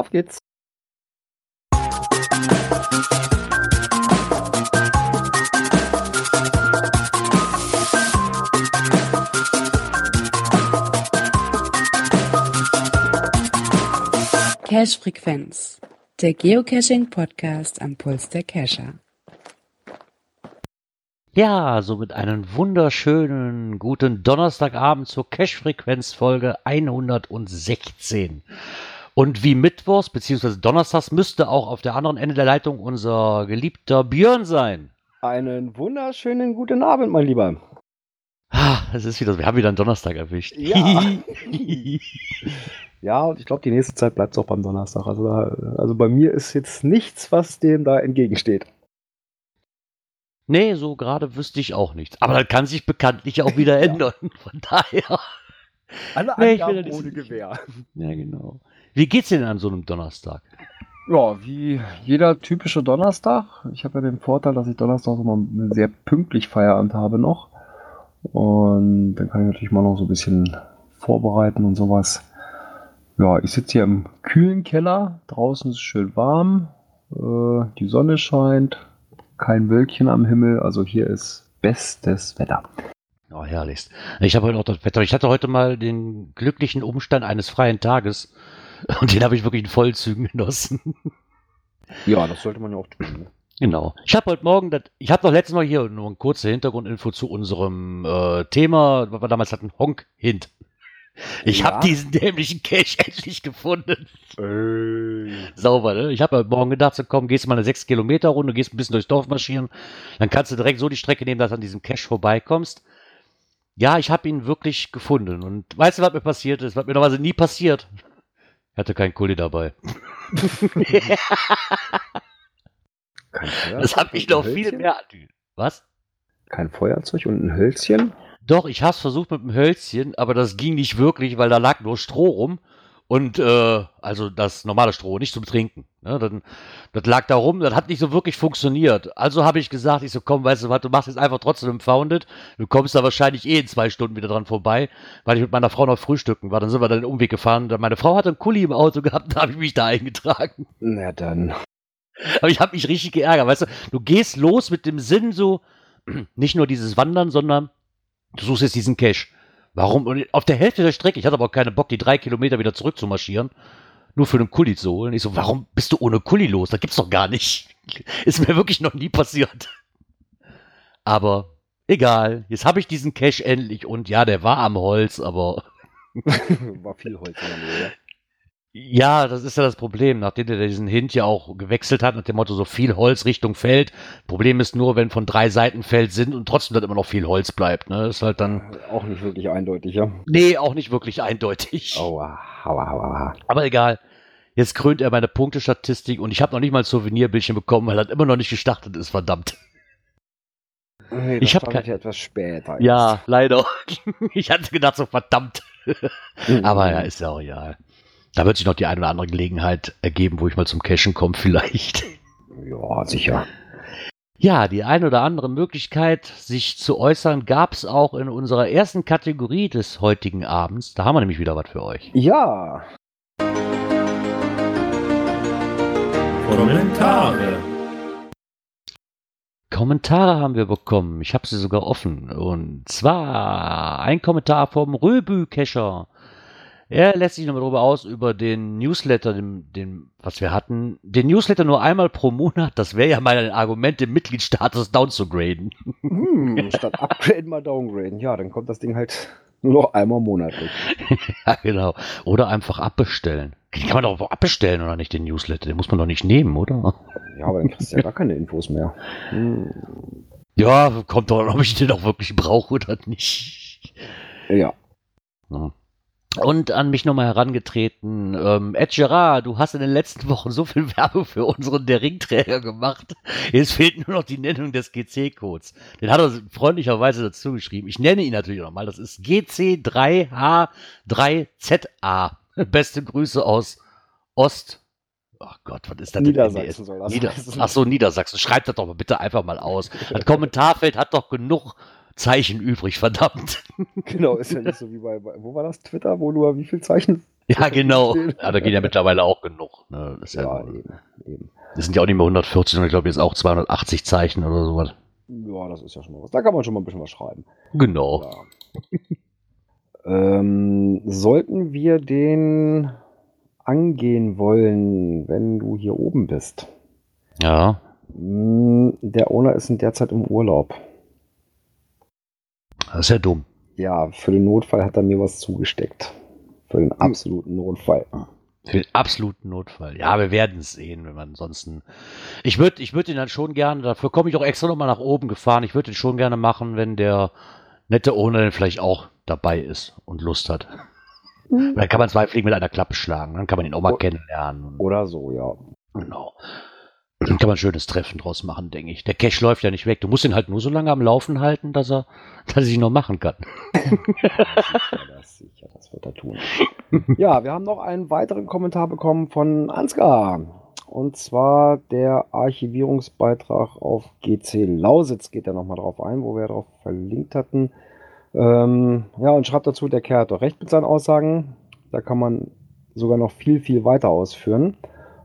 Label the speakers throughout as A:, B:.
A: Auf geht's.
B: Cache-Frequenz, der Geocaching-Podcast am Puls der Cacher.
C: Ja, somit einen wunderschönen guten Donnerstagabend zur Cache-Frequenz-Folge 116. Und wie Mittwochs bzw. Donnerstags müsste auch auf der anderen Ende der Leitung unser geliebter Björn sein.
A: Einen wunderschönen guten Abend, mein Lieber.
C: Ah, es ist wieder, wir haben wieder einen Donnerstag erwischt.
A: Ja. ja, und ich glaube, die nächste Zeit bleibt es auch beim Donnerstag. Also, da, also bei mir ist jetzt nichts, was dem da entgegensteht.
C: nee, so gerade wüsste ich auch nichts. Aber das kann sich bekanntlich auch wieder ändern. Von daher.
A: Alle
C: Nee,
A: Angaben ohne. Gewehr.
C: Ja, genau. Wie geht's denn an so einem Donnerstag?
A: Ja, wie jeder typische Donnerstag. Ich habe ja den Vorteil, dass ich Donnerstag immer sehr pünktlich Feierabend habe noch. Und dann kann ich natürlich mal noch so ein bisschen vorbereiten und sowas. Ja, ich sitze hier im kühlen Keller. Draußen ist es schön warm. Äh, die Sonne scheint. Kein Wölkchen am Himmel. Also hier ist bestes Wetter.
C: Oh, herrlichst. Ich habe heute auch das Wetter. Ich hatte heute mal den glücklichen Umstand eines freien Tages. Und den habe ich wirklich in Vollzügen genossen.
A: Ja, das sollte man ja auch tun. Ne?
C: Genau. Ich habe heute Morgen, das, ich habe doch letztes Mal hier nur eine kurze Hintergrundinfo zu unserem äh, Thema, was wir damals hatten, Honk Hint. Ich
A: Ja.
C: habe diesen dämlichen Cache endlich gefunden.
A: Äh,
C: Sauber, ne? Ich habe heute Morgen gedacht, so komm, gehst mal eine 6 Kilometer Runde, gehst ein bisschen durchs Dorf marschieren, dann kannst du direkt so die Strecke nehmen, dass du an diesem Cache vorbeikommst. Ja, ich habe ihn wirklich gefunden. Und weißt du, was mir passiert ist? Was mir normalerweise nie passiert? Hatte keinen Kuli dabei.
A: kein Feuerzeug
C: Das hat mich noch viel mehr. Was?
A: Kein Feuerzeug und ein Hölzchen?
C: Doch, ich hab's versucht mit dem Hölzchen, aber das ging nicht wirklich, weil da lag nur Stroh rum. Und äh, also das normale Stroh, nicht zum Trinken. Ne? Dann, das lag da rum, das hat nicht so wirklich funktioniert. Also habe ich gesagt, ich so, komm, weißt du was, du machst jetzt einfach trotzdem im Founded. Du kommst da wahrscheinlich eh in zwei Stunden wieder dran vorbei, weil ich mit meiner Frau noch frühstücken war. Dann sind wir dann den Umweg gefahren. Dann Meine Frau hatte einen Kuli im Auto gehabt, da habe ich mich da eingetragen.
A: Na dann.
C: Aber ich habe mich richtig geärgert, weißt du, du gehst los mit dem Sinn so, nicht nur dieses Wandern, sondern du suchst jetzt diesen Cache. Warum? Und auf der Hälfte der Strecke, ich hatte aber auch keinen Bock, die drei Kilometer wieder zurück zu marschieren, nur für einen Kuli zu holen. Ich so, warum bist du ohne Kuli los? Das gibt's doch gar nicht. Ist mir wirklich noch nie passiert. Aber egal, jetzt habe ich diesen Cache endlich und ja, der war am Holz, aber
A: War viel Holz Nähe. Ja.
C: Ja, das ist ja das Problem, nachdem der diesen Hint ja auch gewechselt hat, nach dem Motto so viel Holz Richtung Feld. Problem ist nur, wenn von drei Seiten Feld sind und trotzdem dann immer noch viel Holz bleibt. Ne? Ist halt dann,
A: Auch nicht wirklich eindeutig, ja.
C: nee, auch nicht wirklich eindeutig.
A: Aua, aua, aua, aua.
C: Aber egal. Jetzt krönt er meine Punktestatistik und ich habe noch nicht mal ein Souvenirbildchen bekommen, weil er immer noch nicht gestartet ist, verdammt.
A: Nee,
C: Ich
A: das
C: hab
A: fand
C: kein-
A: etwas später.
C: Ja, leider. Ich hatte gedacht, so verdammt.
A: Mhm.
C: Aber ja, ist ja auch egal. Da wird sich noch die eine oder andere Gelegenheit ergeben, wo ich mal zum Cashen komme, vielleicht.
A: Ja, sicher.
C: Ja, die eine oder andere Möglichkeit, sich zu äußern, gab es auch in unserer ersten Kategorie des heutigen Abends. Da haben wir nämlich wieder was für euch.
A: Ja.
D: Kommentare.
C: Kommentare haben wir bekommen. Ich habe sie sogar offen. Und zwar ein Kommentar vom Röbü-Kescher. Er lässt sich nochmal darüber aus, über den Newsletter, den, den, was wir hatten. Den Newsletter nur einmal pro Monat. Das wäre ja mal ein Argument, den Mitgliedsstatus downzugraden.
A: Hm, statt upgraden mal downgraden. Ja, dann kommt das Ding halt nur noch einmal monatlich.
C: Ja, genau. Oder einfach abbestellen. Den kann man doch abbestellen, oder nicht, den Newsletter? Den muss man doch nicht nehmen, oder?
A: Ja, aber dann kriegst du ja gar keine Infos mehr. Hm.
C: Ja, kommt doch, an, ob ich den auch wirklich brauche oder nicht.
A: Ja.
C: Ja. Und an mich nochmal herangetreten, ähm, Ed Gerard, du hast in den letzten Wochen so viel Werbung für unseren der Ringträger gemacht. Jetzt fehlt nur noch die Nennung des GC-Codes. Den hat er freundlicherweise dazu geschrieben. Ich nenne ihn natürlich nochmal. Das ist GC3H3ZA. Beste Grüße aus Ost. Ach Gott, was ist das denn?
A: Niedersachsen soll das
C: Nieder
A: heißen.
C: Ach so, Niedersachsen. Schreibt das doch mal bitte einfach mal aus. Das Kommentarfeld hat doch genug Zeichen übrig, verdammt.
A: Genau, ist ja nicht so wie bei, wo war das? Twitter, wo nur wie viel Zeichen
C: Ja, genau. Ja, da gehen ja mittlerweile auch genug. Ne? Das, ja,
A: Ja, eben, eben.
C: das sind ja auch nicht mehr 140, sondern ich glaube jetzt auch 280 Zeichen oder sowas.
A: Ja, das ist ja schon mal was. Da kann man schon mal ein bisschen was schreiben.
C: Genau.
A: Ja. ähm, sollten wir den angehen wollen, wenn du hier oben bist?
C: Ja.
A: Hm, Der Owner ist in der Zeit im Urlaub.
C: Das ist ja dumm.
A: Ja, für den Notfall hat er mir was zugesteckt. Für den absoluten Notfall.
C: Für den absoluten Notfall. Ja, wir werden es sehen, wenn man ansonsten. Ich würde ich würd ihn dann schon gerne, dafür komme ich auch extra nochmal nach oben gefahren. Ich würde ihn schon gerne machen, wenn der nette dann vielleicht auch dabei ist und Lust hat. Dann kann man zwei Fliegen mit einer Klappe schlagen. Dann kann man ihn auch mal
A: Oh.
C: kennenlernen.
A: Oder so, ja.
C: genau. Dann kann man ein schönes Treffen draus machen, denke ich. Der Cash läuft ja nicht weg. Du musst ihn halt nur so lange am Laufen halten, dass er, dass er sich noch machen kann.
A: Ja, das sicher, das wird er tun. Ja, wir haben noch einen weiteren Kommentar bekommen von Ansgar. Und zwar der Archivierungsbeitrag auf GC Lausitz geht er nochmal drauf ein, wo wir darauf verlinkt hatten. Ähm, ja, und schreibt dazu, der Kerl hat doch recht mit seinen Aussagen. Da kann man sogar noch viel, viel weiter ausführen.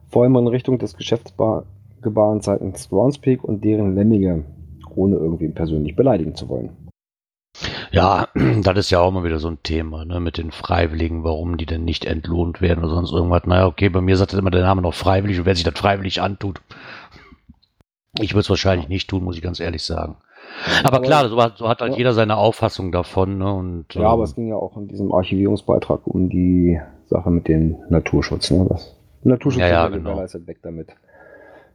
A: Vor allem in Richtung des Geschäftsgebaren seitens Groundspeak und deren Lemminge, ohne irgendwie persönlich beleidigen zu wollen.
C: Ja, das ist ja auch mal wieder so ein Thema, ne, mit den Freiwilligen, warum die denn nicht entlohnt werden oder sonst irgendwas. Naja, okay, bei mir sagt immer der Name noch freiwillig und wer sich das freiwillig antut. Ich würde es wahrscheinlich nicht tun, muss ich ganz ehrlich sagen. Aber, klar, so hat, so hat halt
A: Ja.
C: jeder seine Auffassung davon, ne, und,
A: Ja, aber
C: ähm,
A: es ging ja auch in diesem Archivierungsbeitrag um die Sache mit dem Naturschutz. Ne? Das Naturschutz
C: Ja, ja,
A: ist
C: genau.
A: weg damit.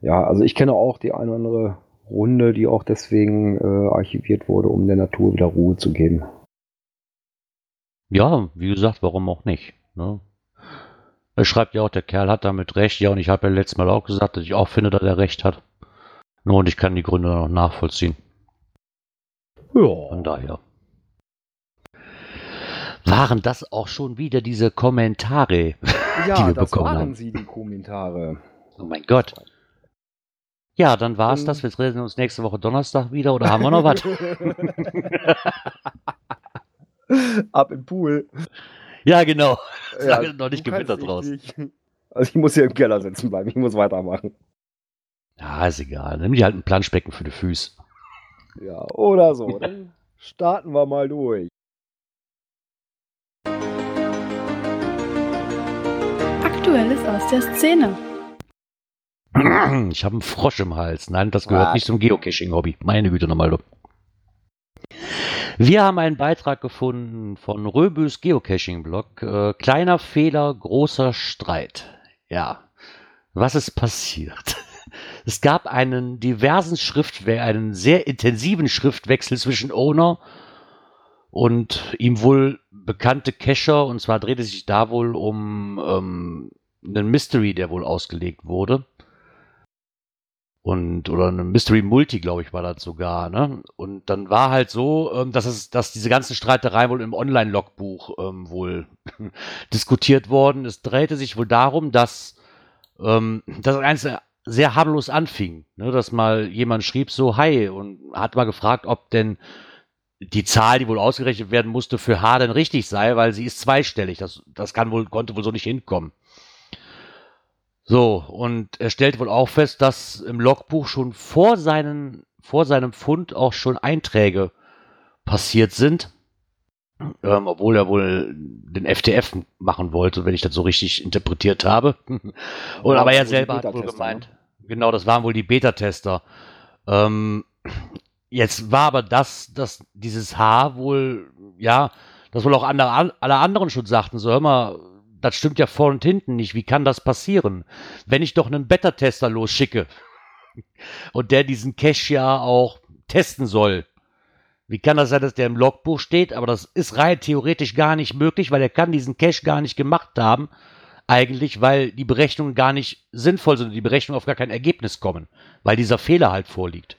A: Ja, also ich kenne auch die eine oder andere Runde, die auch deswegen äh, archiviert wurde, um der Natur wieder Ruhe zu geben.
C: ja, wie gesagt, warum auch nicht, ne. Er schreibt ja auch, der Kerl hat damit recht. Ja, und ich habe ja letztes Mal auch gesagt, dass ich auch finde, dass er recht hat. Nur und ich kann die Gründe noch nachvollziehen. Von
A: Ja.
C: daher. Waren das auch schon wieder diese Kommentare?
A: Ja,
C: die wir
A: das
C: bekommen
A: waren
C: haben.
A: sie, die Kommentare.
C: Oh mein Gott. Ja, dann war es
A: Ähm.
C: das. Wir reden uns nächste Woche Donnerstag wieder oder haben wir noch was?
A: Ab im Pool.
C: ja, genau.
A: Ja,
C: Lange noch nicht gewittert raus.
A: nicht- Also ich muss hier im Keller sitzen bleiben, ich muss weitermachen.
C: Ja, ist egal. Nimm dir halt ein Planschbecken für die Füße.
A: Ja, oder so. Dann starten wir mal durch.
D: Aktuelles aus der Szene.
C: Ich habe einen Frosch im Hals. Nein, das gehört
A: Was?
C: nicht zum Geocaching-Hobby. Meine Güte nochmal. du. Wir haben einen Beitrag gefunden von Röbüs Geocaching-Blog. Äh, kleiner Fehler, großer Streit. Ja. Was ist passiert? Es gab einen diversen Schriftwechsel, einen sehr intensiven Schriftwechsel zwischen Owner und ihm wohl bekannte Cacher. Und zwar drehte es sich da wohl um ähm, einen Mystery, der wohl ausgelegt wurde. Und, oder eine Mystery Multi, glaube ich, war das sogar, ne? Und dann war halt so, ähm, dass es, dass diese ganzen Streitereien wohl im Online-Logbuch ähm, wohl diskutiert worden. Es drehte sich wohl darum, dass ähm, das Ganze sehr harmlos anfing, ne? dass mal jemand schrieb so, hi, und hat mal gefragt, ob denn die Zahl, die wohl ausgerechnet werden musste, für H denn richtig sei, weil sie ist zweistellig. Das, das kann wohl, konnte wohl so nicht hinkommen. So, und er stellt wohl auch fest, dass im Logbuch schon vor, seinen, vor seinem Fund auch schon Einträge passiert sind. Ähm, obwohl er wohl den FTF machen wollte, wenn ich das so richtig interpretiert habe. Und aber er
A: wohl die
C: selber hat wohl gemeint, genau, das waren wohl die Beta-Tester. Ähm, jetzt war aber das, dass dieses H wohl, ja, das wohl auch andere, alle anderen schon sagten, so hör mal, das stimmt ja vor und hinten nicht. Wie kann das passieren? Wenn ich doch einen Beta-Tester losschicke und der diesen Cache ja auch testen soll, wie kann das sein, dass der im Logbuch steht? Aber das ist rein theoretisch gar nicht möglich, weil er kann diesen Cache gar nicht gemacht haben. Eigentlich, weil die Berechnungen gar nicht sinnvoll sind und die Berechnungen auf gar kein Ergebnis kommen, weil dieser Fehler halt vorliegt.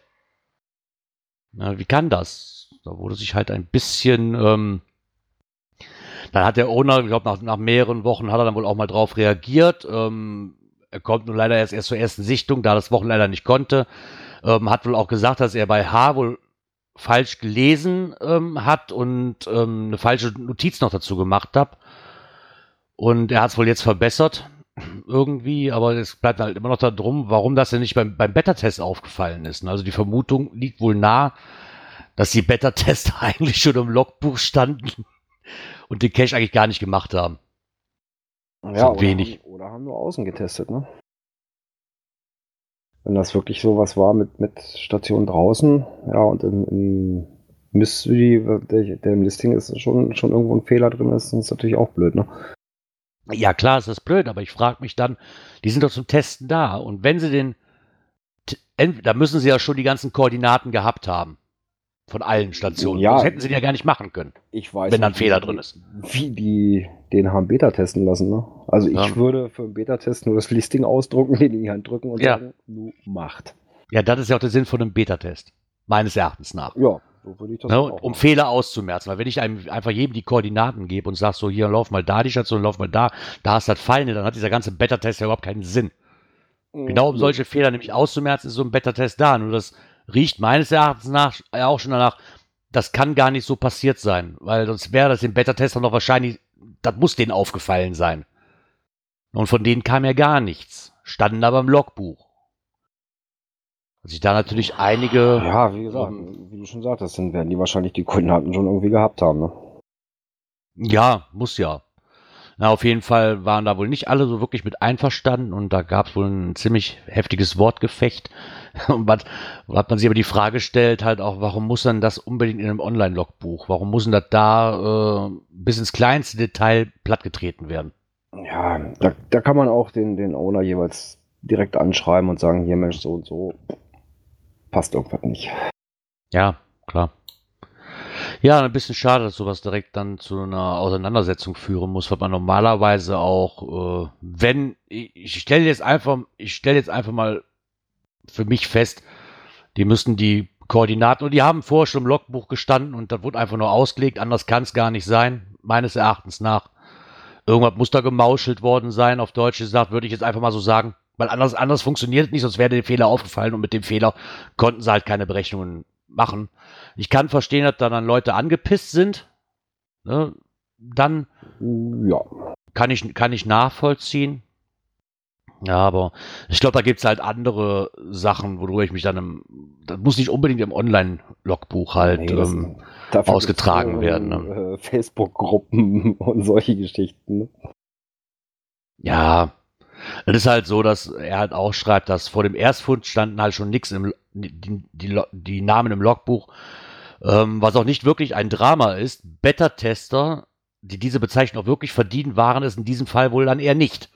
C: Na, wie kann das? Da wurde sich halt ein bisschen, ähm, dann hat der Owner, ich glaube, nach, nach mehreren Wochen hat er dann wohl auch mal drauf reagiert. Ähm, er kommt nun leider erst, erst zur ersten Sichtung, da das Wochen leider nicht konnte. Ähm, hat wohl auch gesagt, dass er bei H wohl falsch gelesen ähm, hat und ähm, eine falsche Notiz noch dazu gemacht hat. Und er hat es wohl jetzt verbessert, irgendwie, aber es bleibt halt immer noch da drum, warum das denn nicht beim, beim Beta-Test aufgefallen ist. Also die Vermutung liegt wohl nah, dass die Beta-Tester eigentlich schon im Logbuch standen und den Cache eigentlich gar nicht gemacht haben.
A: Ja,
C: So wenig.
A: Haben, oder haben wir außen getestet, ne? Wenn das wirklich sowas war mit, mit Station draußen, ja, und im, im Mystery, der, der im Listing ist, schon, schon irgendwo ein Fehler drin ist, dann ist natürlich auch blöd, ne?
C: Ja, klar, ist das blöd, aber ich frage mich dann, die sind doch zum Testen da. Und wenn sie den, da müssen sie ja schon die ganzen Koordinaten gehabt haben. Von allen Stationen.
A: Ja.
C: Das hätten sie ja gar nicht machen können,
A: Ich weiß
C: wenn da ein
A: nicht,
C: Fehler drin ist.
A: Wie die den haben Beta testen lassen, ne? Also ich
C: Ja.
A: würde für einen Beta-Test nur das Listing ausdrucken, den in die Hand drücken und
C: Ja.
A: sagen, nu macht.
C: Ja, das ist ja auch der Sinn von einem Beta-Test. Meines Erachtens nach.
A: Ja, so würde ich das
C: Ne,
A: auch
C: um
A: machen.
C: Fehler auszumerzen. Weil wenn ich einem einfach jedem die Koordinaten gebe und sage so, hier, lauf mal da die Station, lauf mal da, da hast du das Feinde, dann hat dieser ganze Beta-Test ja überhaupt keinen Sinn. Genau um solche Fehler nämlich auszumerzen, ist so ein Beta-Test da. Nur das riecht meines Erachtens nach ja auch schon danach, das kann gar nicht so passiert sein, weil sonst wäre das dem Beta-Tester noch wahrscheinlich, das muss denen aufgefallen sein. Und von denen kam ja gar nichts. Standen aber im Logbuch. Also ich da natürlich einige.
A: Ja, wie gesagt,
C: Ähm,
A: wie du schon sagtest, dann werden die wahrscheinlich die Koordinaten schon irgendwie gehabt haben, ne?
C: Ja, muss ja. Na, auf jeden Fall waren da wohl nicht alle so wirklich mit einverstanden und da gab es wohl ein ziemlich heftiges Wortgefecht. Und was, hat man sich aber die Frage gestellt, halt auch, warum muss denn das unbedingt in einem Online-Logbuch? Warum muss denn das da äh, bis ins kleinste Detail plattgetreten werden?
A: Ja, da, da kann man auch den, den Owner jeweils direkt anschreiben und sagen, hier Mensch, so und so passt irgendwas nicht.
C: Ja, klar. Ja, ein bisschen schade, dass sowas direkt dann zu einer Auseinandersetzung führen muss, weil man normalerweise auch, äh, wenn, ich, ich stelle jetzt einfach, ich stelle jetzt einfach mal für mich fest, die müssen die Koordinaten, und die haben vorher schon im Logbuch gestanden und das wurde einfach nur ausgelegt, anders kann es gar nicht sein, meines Erachtens nach. Irgendwas muss da gemauschelt worden sein, auf Deutsch gesagt, würde ich jetzt einfach mal so sagen, weil anders, anders funktioniert es nicht, sonst wäre der Fehler aufgefallen und mit dem Fehler konnten sie halt keine Berechnungen machen. Ich kann verstehen, dass da dann Leute angepisst sind. Ne? Dann
A: Ja.
C: kann ich, kann ich nachvollziehen. Ja, aber ich glaube, da gibt's halt andere Sachen, worüber ich mich dann im, das muss nicht unbedingt im Online-Logbuch halt.
A: Nee,
C: ähm, ausgetragen
A: gibt's,
C: werden,
A: Äh, Facebook-Gruppen und solche Geschichten. Ne?
C: Ja, es ist halt so, dass er halt auch schreibt, dass vor dem Erstfund standen halt schon nichts im, die, die, die Namen im Logbuch, ähm, was auch nicht wirklich ein Drama ist. Beta-Tester, die diese Bezeichnung auch wirklich verdienen, waren es in diesem Fall wohl dann eher nicht.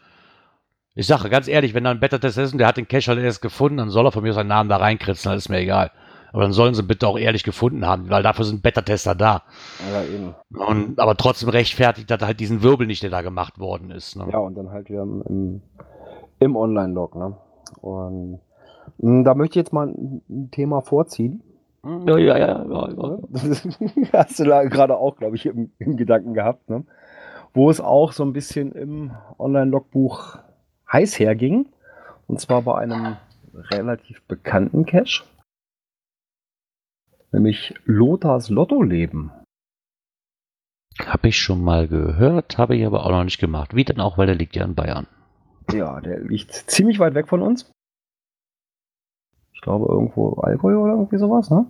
C: Ich sage ganz ehrlich, wenn da ein Beta-Tester ist und der hat den Cache halt erst gefunden, dann soll er von mir seinen Namen da reinkritzen, dann ist mir egal. Aber dann sollen sie bitte auch ehrlich gefunden haben, weil dafür sind Beta-Tester da.
A: Ja, eben.
C: Und, aber trotzdem rechtfertigt das halt diesen Wirbel nicht, der da gemacht worden ist. Ne?
A: Ja, und dann halt wieder im, im, Online-Log. Ne? Und mh, da möchte ich jetzt mal ein, Thema vorziehen.
C: Ja, ja, ja, ja, ja.
A: Das hast du da gerade auch, glaube ich, im, im Gedanken gehabt. Ne? Wo es auch so ein bisschen im Online-Logbuch heiß herging. Und zwar bei einem relativ bekannten Cache. Nämlich Lothars Lottoleben.
C: Habe ich schon mal gehört, habe ich aber auch noch nicht gemacht. Wie denn auch, weil der liegt ja in Bayern.
A: Ja, der liegt ziemlich weit weg von uns. Ich glaube irgendwo Allgäu oder irgendwie sowas, ne?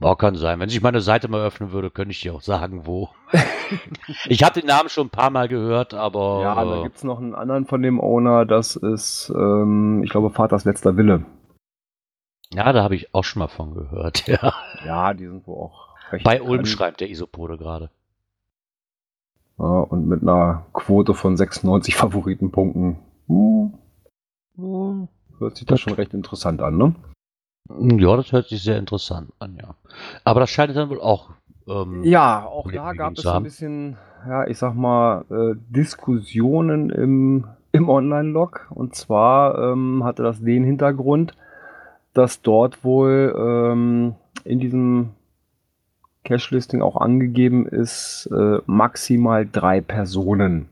C: Auch kann sein. Wenn ich meine Seite mal öffnen würde, könnte ich dir auch sagen, wo. ich habe den Namen schon ein paar Mal gehört, aber
A: Ja, da
C: äh,
A: gibt es noch einen anderen von dem Owner, das ist, ähm, ich glaube, Vaters letzter Wille.
C: ja, da habe ich auch schon mal von gehört. Ja.
A: Ja, die sind wohl auch recht
C: Bei Ulm schreibt der Isopode gerade.
A: Ja, und mit einer Quote von 96 Favoritenpunkten. Hm, hört sich das schon recht interessant an, ne?
C: Ja, das hört sich sehr interessant an, ja. Aber das scheint dann wohl auch. Ähm,
A: Ja, auch da gab es ein bisschen, ja, ich sag mal, äh, Diskussionen im, im Online-Log. Und zwar ähm, hatte das den Hintergrund, dass dort wohl ähm, in diesem Cache-Listing auch angegeben ist, äh, maximal drei Personen.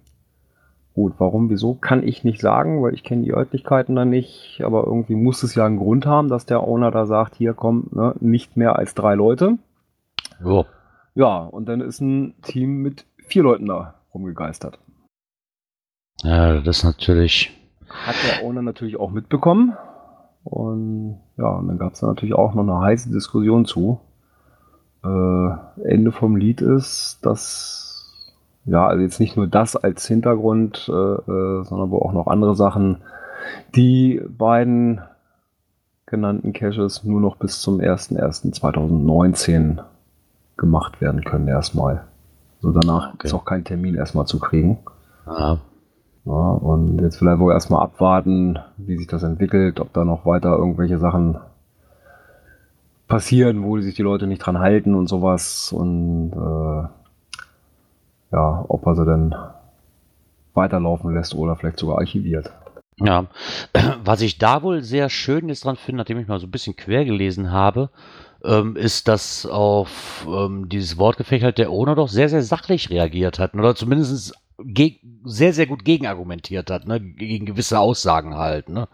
A: Gut, warum, wieso, kann ich nicht sagen, weil ich kenne die Örtlichkeiten da nicht, aber irgendwie muss es ja einen Grund haben, dass der Owner da sagt, hier kommt ne, nicht mehr als drei Leute.
C: ja.
A: Ja, und dann ist ein Team mit vier Leuten da rumgegeistert.
C: Ja, das ist natürlich.
A: Hat der Owner natürlich auch mitbekommen. Und ja, und dann gab es da natürlich auch noch eine heiße Diskussion zu. Äh, Ende vom Lied ist, dass, ja, also jetzt nicht nur das als Hintergrund, äh, äh, sondern wo auch noch andere Sachen, die beiden genannten Caches nur noch bis zum 01.01.2019 gemacht werden können erstmal. So danach
C: Okay.
A: ist auch kein Termin erstmal zu kriegen.
C: Ja,
A: Ja, und jetzt vielleicht wohl erstmal abwarten, wie sich das entwickelt, ob da noch weiter irgendwelche Sachen passieren, wo sich die Leute nicht dran halten und sowas. Und äh, ja, ob er sie dann weiterlaufen lässt oder vielleicht sogar archiviert.
C: Ja, was ich da wohl sehr schön jetzt dran finde, nachdem ich mal so ein bisschen quer gelesen habe, ähm, ist, dass auf ähm, dieses Wortgefecht halt der Owner doch sehr, sehr sachlich reagiert hat. Oder zumindest sehr, sehr gut gegenargumentiert hat, ne? gegen gewisse Aussagen halt. Ne?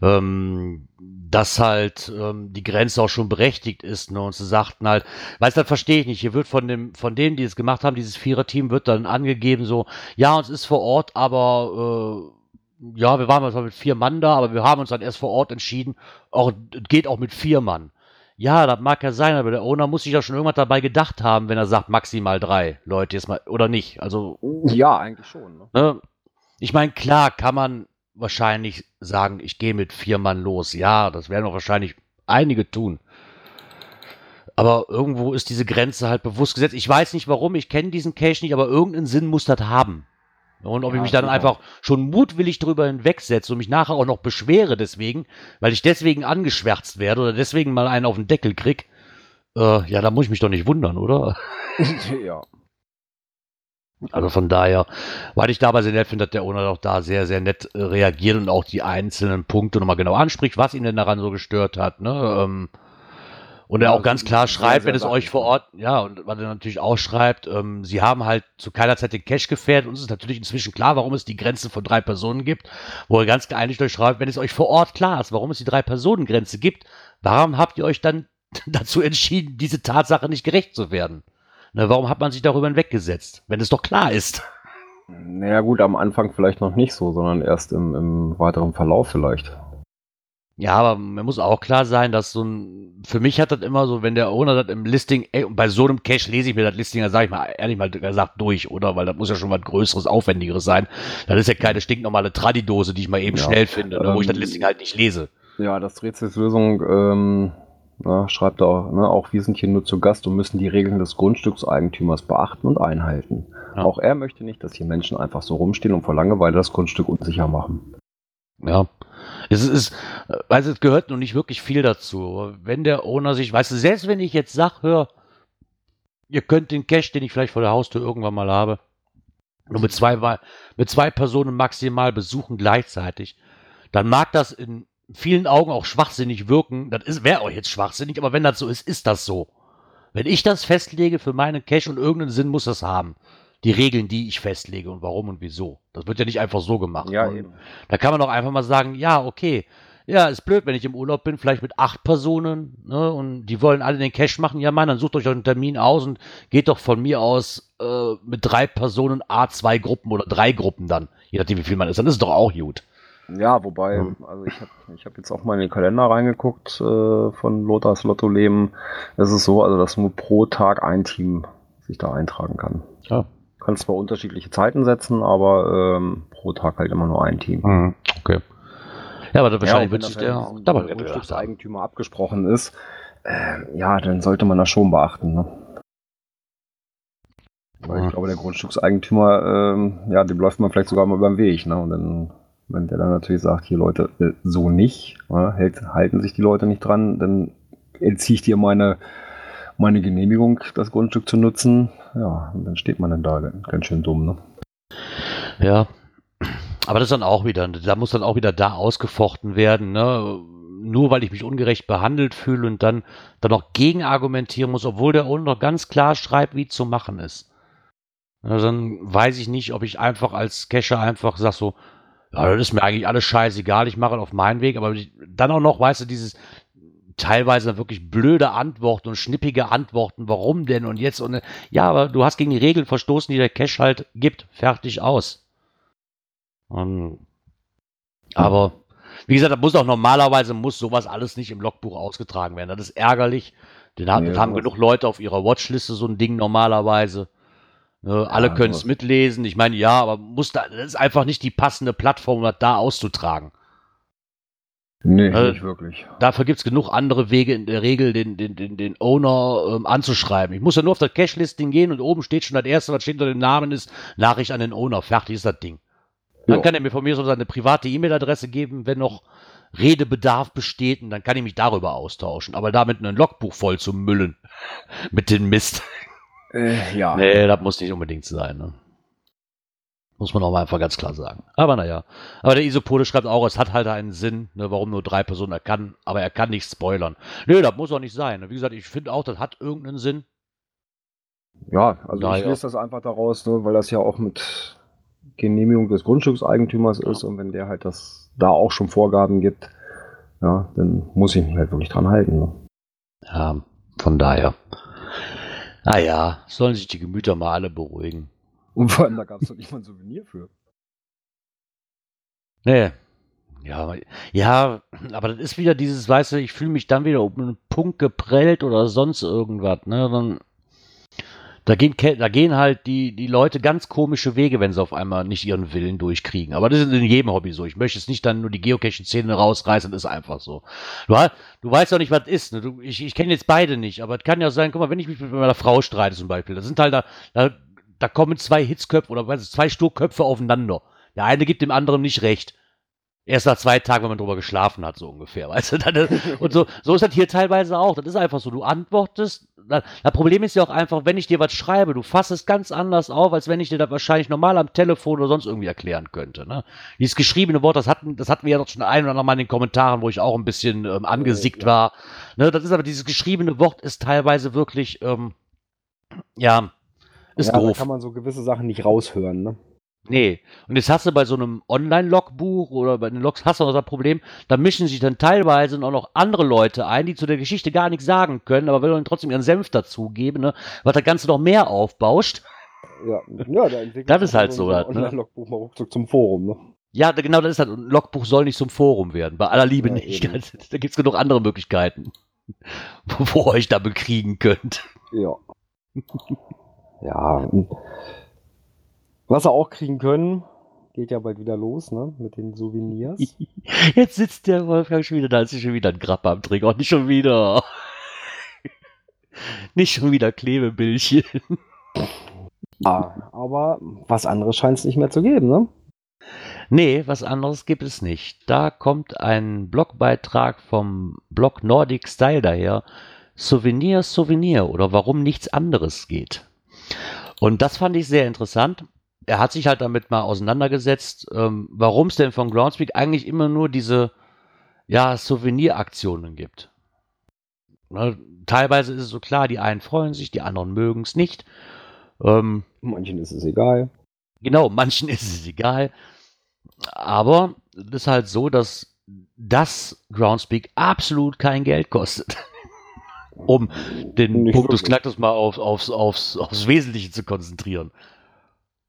C: Ähm, dass halt ähm, die Grenze auch schon berechtigt ist. Ne? Und sie sagten halt, weißt du, das verstehe ich nicht. Hier wird von dem, von denen, die es gemacht haben, dieses Vierer-Team wird dann angegeben, so, ja, uns ist vor Ort, aber äh, ja, wir waren zwar mit vier Mann da, aber wir haben uns dann erst vor Ort entschieden, auch es geht auch mit vier Mann. Ja, das mag ja sein, aber der Owner muss sich ja schon irgendwas dabei gedacht haben, wenn er sagt maximal drei Leute jetzt mal oder nicht. Also,
A: Ja, eigentlich schon. Ne?
C: ne? Ich meine, klar kann man wahrscheinlich sagen, ich gehe mit vier Mann los. Ja, das werden auch wahrscheinlich einige tun. Aber irgendwo ist diese Grenze halt bewusst gesetzt. Ich weiß nicht warum, ich kenne diesen Cache nicht, aber irgendeinen Sinn muss das haben. Und ob
A: Ja,
C: ich mich dann
A: sicher.
C: einfach schon mutwillig drüber hinwegsetze und mich nachher auch noch beschwere deswegen, weil ich deswegen angeschwärzt werde oder deswegen mal einen auf den Deckel krieg, äh, ja, da muss ich mich doch nicht wundern, oder?
A: ja.
C: Also von daher, weil ich dabei sehr nett finde, dass der Owner auch da sehr, sehr nett äh, reagiert und auch die einzelnen Punkte nochmal genau anspricht, was ihn denn daran so gestört hat. Ne? Ähm, und er
A: Ja,
C: auch ganz klar schreibt, wenn es euch vor? Ort, ja, und was er natürlich auch schreibt, ähm, sie haben halt zu keiner Zeit den Cash gefährdet. Uns ist natürlich inzwischen klar, warum es die Grenze von drei Personen gibt, wo er ganz geeinigt euch schreibt, wenn es euch vor Ort klar ist, warum es die Drei-Personen-Grenze gibt, warum habt ihr euch dann dazu entschieden, diese Tatsache nicht gerecht zu werden? Ne, warum hat man sich darüber hinweggesetzt, wenn es doch klar ist?
A: Naja gut, am Anfang vielleicht noch nicht so, sondern erst im, im weiteren Verlauf vielleicht.
C: Ja, aber mir muss auch klar sein, dass so ein, für mich hat das immer so, wenn der Owner das im Listing, ey, und bei so einem Cache lese ich mir das Listing, da sage ich mal ehrlich mal gesagt durch, oder? Weil das muss ja schon was Größeres, Aufwendigeres sein. Das ist ja keine stinknormale Tradidose, die ich mal eben
A: Ja,
C: schnell finde, ne, wo ich das
A: ähm,
C: Listing halt nicht lese.
A: Ja, das Rätselslösung ähm, na, schreibt auch, ne, auch wir sind hier nur zu Gast und müssen die Regeln des Grundstückseigentümers beachten und einhalten.
C: Ja.
A: Auch er möchte nicht, dass hier Menschen einfach so rumstehen und vor Langeweile das Grundstück unsicher machen.
C: Ja. Es ist, du, es gehört noch nicht wirklich viel dazu. Wenn der Owner sich, weißt du, selbst wenn ich jetzt sag, hör, ihr könnt den Cash, den ich vielleicht vor der Haustür irgendwann mal habe, nur mit zwei, mit zwei Personen maximal besuchen gleichzeitig, dann mag das in vielen Augen auch schwachsinnig wirken. Das wäre auch jetzt schwachsinnig, aber wenn das so ist, ist das so. Wenn ich das festlege für meinen Cash und irgendeinen Sinn muss das haben. Die Regeln, die ich festlege und warum und wieso. Das wird ja nicht einfach so gemacht. Und da kann man doch einfach mal sagen, ja, okay. Ja, ist blöd, wenn ich im Urlaub bin, vielleicht mit acht Personen, ne, und die wollen alle den Cash machen. Ja, Mann, dann sucht euch einen Termin aus und geht doch von mir aus äh, mit drei Personen A zwei Gruppen oder drei Gruppen dann, je nachdem wie viel man ist. Dann ist es doch auch gut.
A: Ja, wobei,
C: Ja.
A: also ich habe ich hab jetzt auch mal in den Kalender reingeguckt äh, von Lothars Lotto Leben. Es ist so, also dass nur pro Tag ein Team sich da eintragen kann.
C: Ja.
A: Kann zwar unterschiedliche Zeiten setzen, aber ähm, pro Tag halt immer nur ein Team.
C: Okay. Ja, aber wahrscheinlich
A: und
C: wird
A: wenn
C: sich der dabei gedacht.
A: Grundstückseigentümer abgesprochen ist, äh, ja, dann sollte man das schon beachten. Ne? Weil
C: Ja.
A: ich glaube, der Grundstückseigentümer, ähm, ja, dem läuft man vielleicht sogar mal über den Weg. Ne? Und dann, wenn der dann natürlich sagt, hier Leute, äh, so nicht, halten sich die Leute nicht dran, dann entziehe ich dir meine, meine Genehmigung, das Grundstück zu nutzen. Ja, und dann steht man dann da ganz schön dumm. Ne?
C: Ja. Aber das dann auch wieder, da muss dann auch wieder da ausgefochten werden, ne? Nur weil ich mich ungerecht behandelt fühle und dann, dann noch gegen argumentieren muss, obwohl der noch ganz klar schreibt, wie zu machen ist. Also dann weiß ich nicht, ob ich einfach als Cacher einfach sag so, ja, das ist mir eigentlich alles scheißegal, ich mache es auf meinen Weg, aber dann auch noch, weißt du, dieses teilweise wirklich blöde Antworten und schnippige Antworten, warum denn und jetzt und ja, aber du hast gegen die Regeln verstoßen, die der Cache halt gibt, fertig aus. Und, aber wie gesagt, da muss auch normalerweise muss sowas alles nicht im Logbuch ausgetragen werden. Das ist ärgerlich. Den haben,
A: Nee,
C: haben genug Leute auf ihrer Watchliste so ein Ding normalerweise. Ne, alle
A: Ja,
C: können es mitlesen. Ich meine, ja, aber muss da, das ist einfach nicht die passende Plattform, um das da auszutragen.
A: Nee,
C: Äh,
A: nicht wirklich.
C: Dafür gibt es genug andere Wege, in der Regel den, den, den, den Owner ähm, anzuschreiben. Ich muss ja nur auf das Cache-Listing gehen und oben steht schon das erste, was steht unter dem Namen ist, Nachricht an den Owner. Fertig ist das Ding. Dann
A: Ja.
C: kann er mir von mir so seine private E-Mail-Adresse geben, wenn noch Redebedarf besteht und dann kann ich mich darüber austauschen. Aber damit ein Logbuch voll zu müllen mit dem Mist.
A: Äh, ja.
C: Nee, das muss nicht unbedingt sein. Ne? Muss man auch mal einfach ganz klar sagen. Aber naja. Aber der Isopode schreibt auch, es hat halt einen Sinn, ne, warum nur drei Personen er kann, aber er kann nicht spoilern. Nee, das muss auch nicht sein. Wie gesagt, ich finde auch, das hat irgendeinen Sinn.
A: Ja, also
C: Na
A: ich
C: ja.
A: lese das einfach daraus, ne, weil das ja auch mit Genehmigung des Grundstückseigentümers ist und wenn der halt das da auch schon Vorgaben gibt, ja, dann muss ich mich halt wirklich dran halten. Ne?
C: Ja, von daher. Naja, sollen sich die Gemüter mal alle beruhigen.
A: Und vor allem, da gab es doch nicht mal ein Souvenir für.
C: Nee. Ja, ja, aber das ist wieder dieses, weißt du, ich fühle mich dann wieder um einen Punkt geprellt oder sonst irgendwas, ne? Dann, da gehen, da gehen halt die, die Leute ganz komische Wege, wenn sie auf einmal nicht ihren Willen durchkriegen. Aber das ist in jedem Hobby so. Ich möchte jetzt nicht dann nur die Geocaching-Szene rausreißen, das ist einfach so. Du, du weißt doch nicht, was ist. Ne? Du, ich ich kenne jetzt beide nicht, aber es kann ja sein, guck mal, wenn ich mich mit meiner Frau streite zum Beispiel, da sind halt da, da, da kommen zwei Hitzköpfe oder zwei Sturköpfe aufeinander. Der eine gibt dem anderen nicht recht. Erst nach zwei Tagen, wenn man drüber geschlafen hat, so ungefähr, weißt du? Dann, und so, so ist das hier teilweise auch. Das ist einfach so. Du antwortest. Das Problem ist ja auch einfach, wenn ich dir was schreibe, du fasst es ganz anders auf, als wenn ich dir das wahrscheinlich normal am Telefon oder sonst irgendwie erklären könnte. Ne? Dieses geschriebene Wort, das hatten, das hatten wir ja doch schon ein oder andere Mal in den Kommentaren, wo ich auch ein bisschen ähm, angesickt war. Ne? Das ist aber dieses geschriebene Wort ist teilweise wirklich, ähm, ja, ist
A: ja, da
C: doof.
A: kann man so gewisse Sachen nicht raushören. Ne?
C: Nee. Und jetzt hast du bei so einem Online-Logbuch oder bei den Logs hast du noch das Problem, da mischen sich dann teilweise auch noch andere Leute ein, die zu der Geschichte gar nichts sagen können, aber will dann trotzdem ihren Senf dazugeben, ne? was das Ganze noch mehr aufbauscht.
A: Ja, ja da entwickelt
C: Das ist halt
A: so
C: so, ne?
A: Online-Logbuch mal ruckzuck zum Forum. Ne?
C: Ja, genau das ist halt. Ein Logbuch soll nicht zum Forum werden. Bei aller Liebe
A: Ja,
C: nicht.
A: eben.
C: Da gibt's genug andere Möglichkeiten, wo, wo ihr euch da bekriegen könnt.
A: Ja. ja. Was sie auch kriegen können, geht ja bald wieder los, ne? Mit den Souvenirs.
C: Jetzt sitzt der Wolfgang schon wieder da, ist schon wieder ein Grappa am Trinken. Oh, nicht schon wieder. Nicht schon wieder Klebebildchen.
A: Ja, aber was anderes scheint es nicht mehr zu geben, ne?
C: Nee, was anderes gibt es nicht. Da kommt ein Blogbeitrag vom Blog Nordic Style daher. Souvenir, Souvenir oder warum nichts anderes geht. Und das fand ich sehr interessant. Er hat sich halt damit mal auseinandergesetzt, ähm, warum es denn von Groundspeak eigentlich immer nur diese ja, Souveniraktionen gibt. Ne, teilweise ist es so klar, die einen freuen sich, die anderen mögen es nicht. Ähm,
A: Manchen ist es egal.
C: Genau, manchen ist es egal. Aber es ist halt so, dass das Groundspeak absolut kein Geld kostet. um den Punkt des. Knacktes mal auf, aufs, aufs, aufs Wesentliche zu konzentrieren.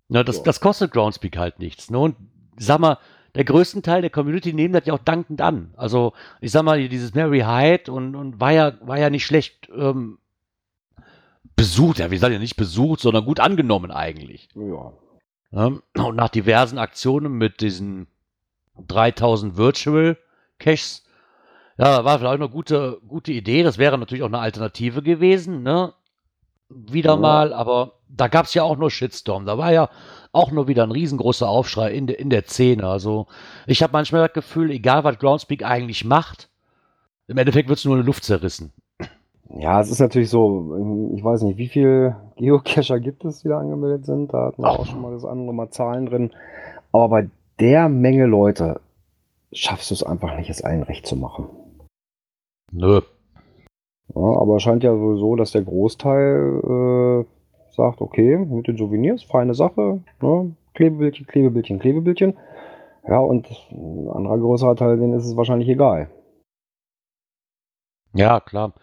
C: Na, das,
A: Ja.
C: das kostet Groundspeak halt nichts. Ne? Und sag mal, der größten Teil der Community nehmen das ja auch dankend an. Also, ich sag mal, dieses Mary Hyde und, und war ja, war ja nicht schlecht ähm, besucht. Ja, wir sagen ja nicht besucht, sondern gut angenommen eigentlich.
A: Ja.
C: Ja, und nach diversen Aktionen mit diesen 3000 Virtual Caches, ja, war vielleicht eine gute, gute Idee. Das wäre natürlich auch eine Alternative gewesen, ne? Wieder mal, aber da gab es ja auch nur Shitstorm. Da war ja auch nur wieder ein riesengroßer Aufschrei in, de, in der Szene. Also, ich habe manchmal das Gefühl, egal was Groundspeak eigentlich macht, im Endeffekt wird es nur in Luft zerrissen.
A: Ja, es ist natürlich so, ich weiß nicht, wie viele Geocacher gibt es, die da angemeldet sind. Da hatten wir
C: Ach.
A: auch schon mal das andere Mal Zahlen drin. Aber bei der Menge Leute schaffst du es einfach nicht, es allen recht zu machen.
C: Nö.
A: Ja, aber es scheint ja sowieso, dass der Großteil äh, sagt, okay, mit den Souvenirs, feine Sache, ne? Klebebildchen, Klebebildchen, Klebebildchen. Ja, und ein anderer größerer Teil, denen ist es wahrscheinlich egal.
C: Ja, klar.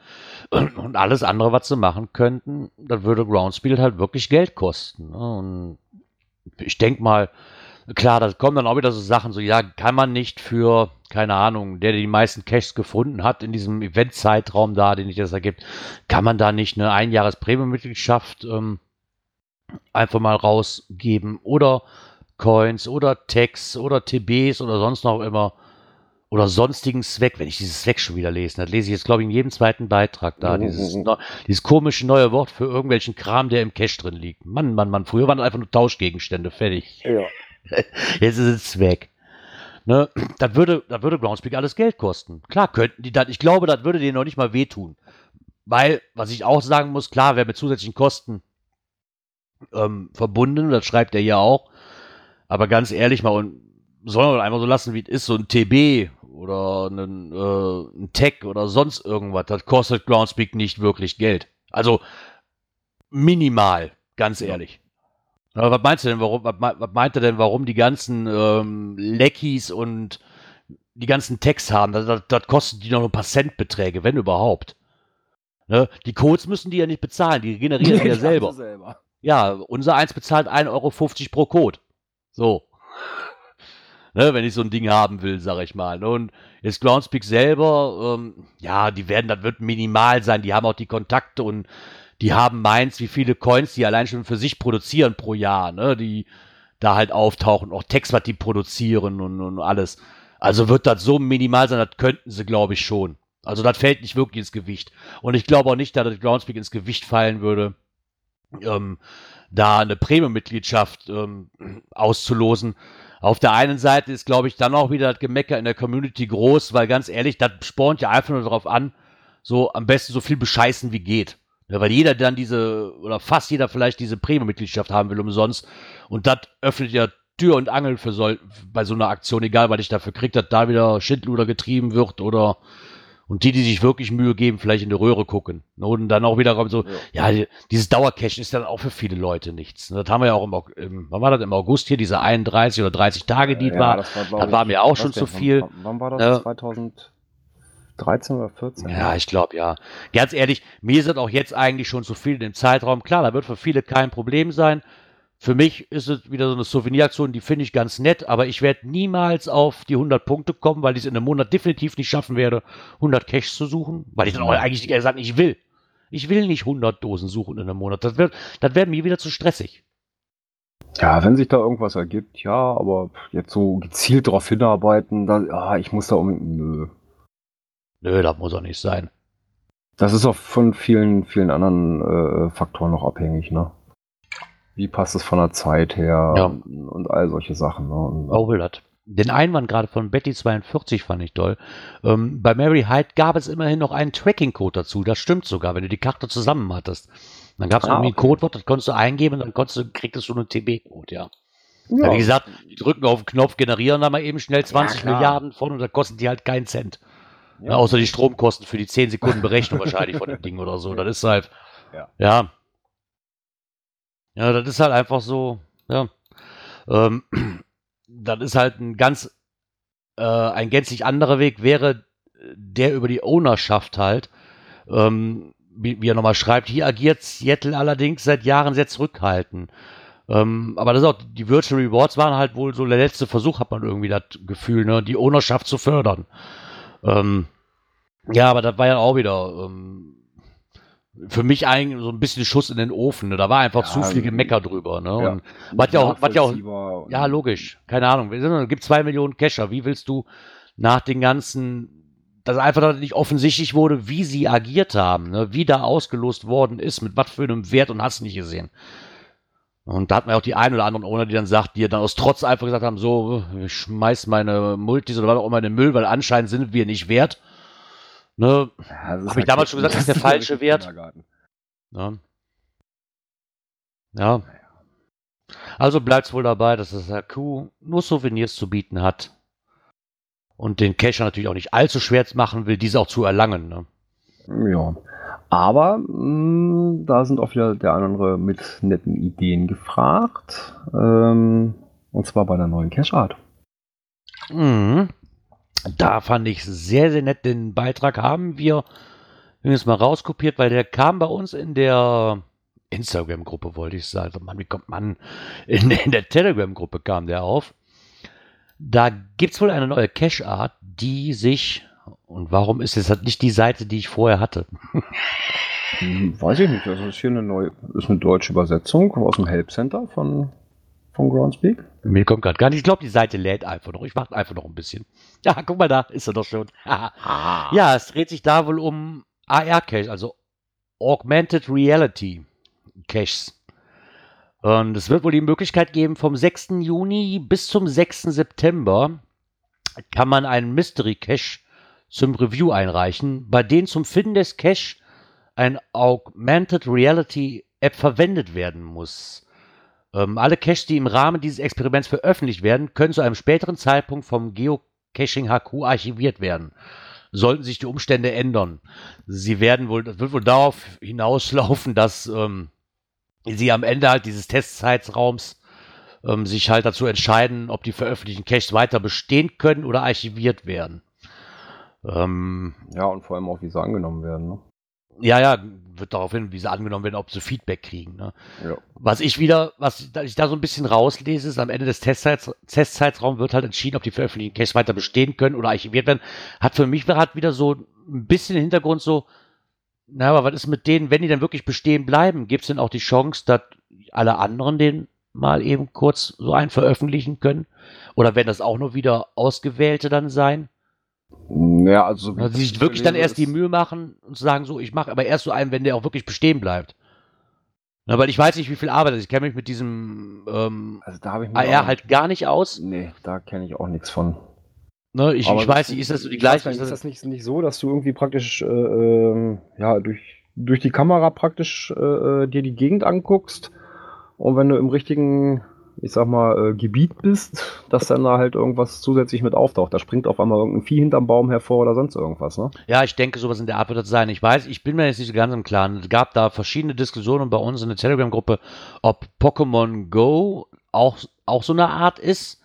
C: Und alles andere, was sie machen könnten, das würde Groundspeak halt wirklich Geld kosten. Ne? Und ich denke mal, klar, da kommen dann auch wieder so Sachen, so, ja, kann man nicht für, keine Ahnung, der, der die meisten Caches gefunden hat in diesem Eventzeitraum da, den sich das ergibt, kann man da nicht eine Einjahres-Premium-Mitgliedschaft ähm, einfach mal rausgeben oder Coins oder Tags oder TBs oder sonst noch immer oder sonstigen Zweck, wenn ich dieses Zweck schon wieder lese, das lese ich jetzt, glaube ich, in jedem zweiten Beitrag da, dieses, neu- dieses komische neue Wort für irgendwelchen Kram, der im Cache drin liegt. Mann, Mann, Mann, früher waren das einfach nur Tauschgegenstände, fertig.
A: Ja.
C: Jetzt ist es Zweck. Ne, das würde, das würde Groundspeak alles Geld kosten. Klar könnten die das, ich glaube, das würde denen noch nicht mal wehtun. Weil, was ich auch sagen muss, klar, wäre mit zusätzlichen Kosten ähm, verbunden, das schreibt er ja auch. Aber ganz ehrlich mal, und sollen wir einfach so lassen, wie es ist, so ein TB oder ein, äh, ein Tech oder sonst irgendwas, das kostet Groundspeak nicht wirklich Geld. Also minimal, ganz ehrlich. Na, was meinst du denn, warum, was, was meint er denn, warum die ganzen ähm, Leckies und die ganzen Tags haben? Das, das, das kostet die noch ein paar Centbeträge, wenn überhaupt. Ne? Die Codes müssen die ja nicht bezahlen, die generieren die ja selber.
A: selber.
C: Ja, unser eins bezahlt 1,50 Euro pro Code. So. Ne, wenn ich so ein Ding haben will, sag ich mal. Ne, Und jetzt Groundspeak selber, ähm, ja, die werden, das wird minimal sein. Die haben auch die Kontakte und die haben meins, wie viele Coins die allein schon für sich produzieren pro Jahr, ne, die da halt auftauchen, auch Text, was die produzieren und, und alles. Also wird das so minimal sein, das könnten sie, glaube ich, schon. Also das fällt nicht wirklich ins Gewicht. Und ich glaube auch nicht, dass das Groundspeak ins Gewicht fallen würde, ähm, da eine Premium-Mitgliedschaft ähm, auszulosen. Auf der einen Seite ist, glaube ich, dann auch wieder das Gemecker in der Community groß, weil ganz ehrlich, das spornt ja einfach nur darauf an, so am besten so viel bescheißen wie geht. Ja, weil jeder dann diese, oder fast jeder vielleicht diese Prämie-Mitgliedschaft haben will umsonst. Und das öffnet ja Tür und Angel für so, bei so einer Aktion, egal was ich dafür kriege, dass da wieder Schindluder getrieben wird oder und die, die sich wirklich Mühe geben, vielleicht in die Röhre gucken. Ne, und dann auch wieder kommt so, ja, ja dieses Dauercash ist dann auch für viele Leute nichts. Ne, das haben wir ja auch im, im wann war das im August hier, diese 31 oder 30 Tage, die ja, war,
A: das war,
C: das war mir auch schon zu viel.
A: Wann war das?
C: 2000?
A: 13 oder 14.
C: Ja, ich glaube ja. Ganz ehrlich, mir ist das auch jetzt eigentlich schon zu viel in dem Zeitraum. Klar, da wird für viele kein Problem sein. Für mich ist es wieder so eine Souveniraktion, die finde ich ganz nett, aber ich werde niemals auf die 100 Punkte kommen, weil ich es in einem Monat definitiv nicht schaffen werde, 100 Cash zu suchen, weil ich dann auch eigentlich eher sagen, ich will. Ich will nicht 100 Dosen suchen in einem Monat. Das wird, das wäre mir wieder zu stressig.
A: Ja, wenn sich da irgendwas ergibt, ja, aber jetzt so gezielt darauf hinarbeiten, dann, ah, ich muss da um. Nö.
C: Nö, das muss auch nicht sein.
A: Das ist auch von vielen, vielen anderen äh, Faktoren noch abhängig, ne? Wie passt es von der Zeit her
C: Ja.
A: und, und all solche Sachen, ne? Und,
C: will das. Den Einwand gerade von Betty42 fand ich toll. Ähm, bei Mary Hyde gab es immerhin noch einen Tracking-Code dazu. Das stimmt sogar, wenn du die Karte zusammen hattest. Dann gab es
A: Ah,
C: irgendwie ein
A: okay.
C: Codewort, das konntest du eingeben und dann konntest du, kriegtest du einen TB-Code, ja.
A: ja,
C: Ja, wie gesagt, die drücken auf den Knopf, generieren da mal eben schnell 20
A: klar.
C: Milliarden von und da kosten die halt keinen Cent.
A: Ja.
C: Ja, außer die Stromkosten für die 10 Sekunden Berechnung wahrscheinlich von dem Ding oder so. Das ist halt,
A: Ja.
C: ja. Ja, das ist halt einfach so, ja. Ähm, das ist halt ein ganz, äh, ein gänzlich anderer Weg wäre der über die Ownerschaft halt. Ähm, wie, wie er nochmal schreibt, hier agiert Seattle allerdings seit Jahren sehr zurückhaltend. Ähm, aber das ist auch, die Virtual Rewards waren halt wohl so der letzte Versuch, hat man irgendwie das Gefühl, ne, die Ownerschaft zu fördern. Ähm, ja, aber das war ja auch wieder ähm, für mich eigentlich so ein bisschen Schuss in den Ofen. Ne? Da war einfach
A: Ja,
C: zu viel Gemecker drüber. Ne?
A: ja.
C: Und was ja auch, was ja auch, ja, logisch. Keine Ahnung. Es gibt zwei Millionen Cacher. Wie willst du nach den ganzen, dass einfach nicht offensichtlich wurde, wie sie agiert haben, ne? wie da ausgelost worden ist, mit was für einem Wert und hast nicht gesehen. Und da hat man ja auch die ein oder anderen Owner, die dann sagt, die dann aus Trotz einfach gesagt haben, so, ich schmeiß meine Multis oder was auch immer in den Müll, weil anscheinend sind wir nicht wert. Ne?
A: Ja, das ist
C: Hab ich damals schon gesagt, das ist der falsche Wert? Ja. ja. Also bleibt es wohl dabei, dass das HQ nur Souvenirs zu bieten hat. Und den Cacher natürlich auch nicht allzu schwer machen will, diese auch zu erlangen. Ne?
A: Ja. Aber mh, da sind auch wieder der andere mit netten Ideen gefragt. Ähm, und zwar bei der neuen Cash Art.
C: Mhm. Da fand ich sehr, sehr nett. Den Beitrag haben wir übrigens mal rauskopiert, weil der kam bei uns in der Instagram-Gruppe, wollte ich sagen. Mann, wie kommt man? In, in der Telegram-Gruppe kam der auf. Da gibt es wohl eine neue Cache-Art, die sich. Und warum ist es halt nicht die Seite, die ich vorher hatte?
A: Hm, Weiß ich nicht. Also ist hier eine neue, ist eine deutsche Übersetzung aus dem Help Center von, von Groundspeak.
C: Mir kommt gerade gar nicht. Ich glaube, die Seite lädt einfach noch. Ich warte einfach noch ein bisschen. Ja, guck mal da, ist er doch schon. ja, es dreht sich da wohl um AR-Cache, also Augmented Reality Caches. Und es wird wohl die Möglichkeit geben, vom 6. Juni bis zum 6. September kann man einen Mystery Cache zum Review einreichen, bei dem zum Finden des Cache ein Augmented Reality App verwendet werden muss. Ähm, alle Caches, die im Rahmen dieses Experiments veröffentlicht werden, können zu einem späteren Zeitpunkt vom Geocaching HQ archiviert werden. Sollten sich die Umstände ändern. Sie werden wohl, das wird wohl darauf hinauslaufen, dass ähm, sie am Ende halt dieses Testzeitraums ähm, sich halt dazu entscheiden, ob die veröffentlichten Caches weiter bestehen können oder archiviert werden. Ähm,
A: Ja, und vor allem auch, wie sie angenommen werden. Ne?
C: ja, ja, wird darauf hin, wie sie angenommen werden, ob sie Feedback kriegen. Ne?
A: Ja.
C: Was ich wieder, was ich da so ein bisschen rauslese, ist, am Ende des Testzeits, Testzeitraums wird halt entschieden, ob die veröffentlichten Caches weiter bestehen können oder archiviert werden. Hat für mich hat wieder so ein bisschen Hintergrund so, na, aber was ist mit denen, wenn die dann wirklich bestehen bleiben? Gibt es denn auch die Chance, dass alle anderen den mal eben kurz so einen veröffentlichen können? Oder werden das auch nur wieder Ausgewählte dann sein?
A: Ja, also, so
C: Also
A: ich
C: sich wirklich dann erst die Mühe machen und zu sagen, so, ich mache aber erst so einen, wenn der auch wirklich bestehen bleibt. Na, weil ich weiß nicht, wie viel Arbeit das ist. Ich kenne mich mit diesem ähm,
A: Also da habe ich
C: AR halt gar nicht aus.
A: Nee, da kenne ich auch nichts von.
C: Ne, ich, ich weiß nicht, ist das so die gleiche? Ist das,
A: das nicht, nicht so, dass du irgendwie praktisch äh, ähm, ja, durch, durch die Kamera praktisch äh, äh, dir die Gegend anguckst und wenn du im richtigen, ich sag mal, äh, Gebiet bist, dass dann da halt irgendwas zusätzlich mit auftaucht. Da springt auf einmal irgendein Vieh hinterm Baum hervor oder sonst irgendwas, ne?
C: ja, ich denke, sowas in der Art wird das sein. Ich weiß, ich bin mir jetzt nicht so ganz im Klaren. Es gab da verschiedene Diskussionen bei uns in der Telegram-Gruppe, ob Pokémon Go auch, auch so eine Art ist.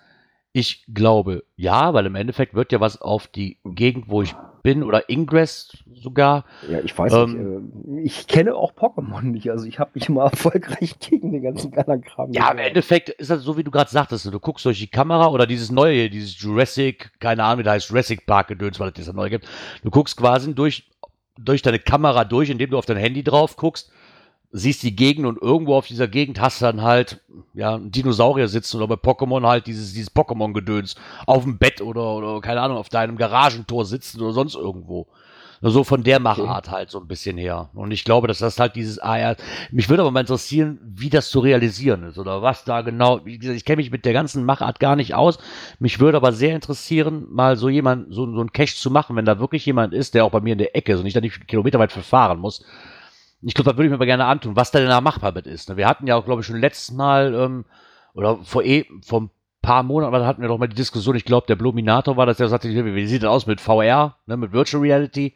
C: Ich glaube ja, weil im Endeffekt wird ja was auf die Gegend, wo ich bin, oder Ingress sogar,
A: Ja, ich weiß
C: Ähm,
A: nicht. Äh, ich kenne auch Pokémon nicht. Also ich habe mich immer erfolgreich gegen den ganzen Kram.
C: Ja, im Endeffekt ist das so, wie du gerade sagtest. Du guckst durch die Kamera oder dieses neue, hier, dieses Jurassic, keine Ahnung, wie das heißt, Jurassic Park Gedöns, weil das das neu gibt. Du guckst quasi durch, durch deine Kamera durch, indem du auf dein Handy drauf guckst, siehst die Gegend und irgendwo auf dieser Gegend hast du dann halt, ja, einen Dinosaurier sitzen oder bei Pokémon halt dieses, dieses Pokémon-Gedöns auf dem Bett oder, oder, keine Ahnung, auf deinem Garagentor sitzen oder sonst irgendwo. So von der Machart halt so ein bisschen her. Und ich glaube, dass das halt dieses AR. Mich würde aber mal interessieren, wie das zu realisieren ist oder was da genau. Wie gesagt, ich kenne mich mit der ganzen Machart gar nicht aus. Mich würde aber sehr interessieren, mal so jemand, so, so ein Cache zu machen, wenn da wirklich jemand ist, der auch bei mir in der Ecke ist und ich da nicht kilometerweit verfahren muss. Ich glaube, da würde ich mir aber gerne antun, was da denn da machbar mit ist. ne? Wir hatten ja auch, glaube ich, schon letztes Mal, ähm, oder vor, eh, vor ein paar Monaten da hatten wir doch mal die Diskussion, ich glaube, der Bluminator war das, der sagte, wie sieht das aus mit VR, ne, mit Virtual Reality?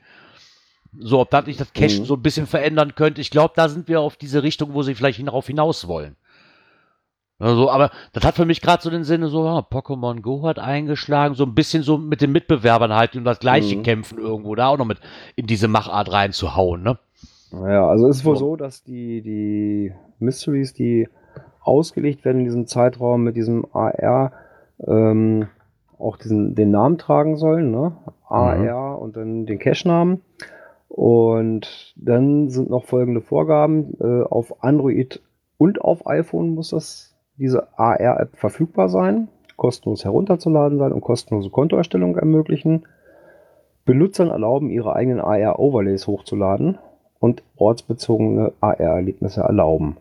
C: So, ob das nicht das Cache
A: Mhm.
C: so ein bisschen verändern könnte. Ich glaube, da sind wir auf diese Richtung, wo sie vielleicht darauf hinaus wollen. Also, aber das hat für mich gerade so den Sinne, so, ah, Pokémon Go hat eingeschlagen, so ein bisschen so mit den Mitbewerbern halt, um das gleiche
A: Mhm.
C: kämpfen irgendwo, da auch noch mit in diese Machart reinzuhauen, ne?
A: Ja, also es ist wohl
C: So.
A: dass die, die Mysteries, die ausgelegt werden in diesem Zeitraum mit diesem AR, ähm, auch diesen, den Namen tragen sollen, ne? AR und dann den Cache-Namen. Und dann sind noch folgende Vorgaben. Äh, auf Android und auf iPhone muss das, diese AR-App verfügbar sein, kostenlos herunterzuladen sein und kostenlose Kontoerstellung ermöglichen. Benutzern erlauben, ihre eigenen AR-Overlays hochzuladen und ortsbezogene AR-Erlebnisse erlauben.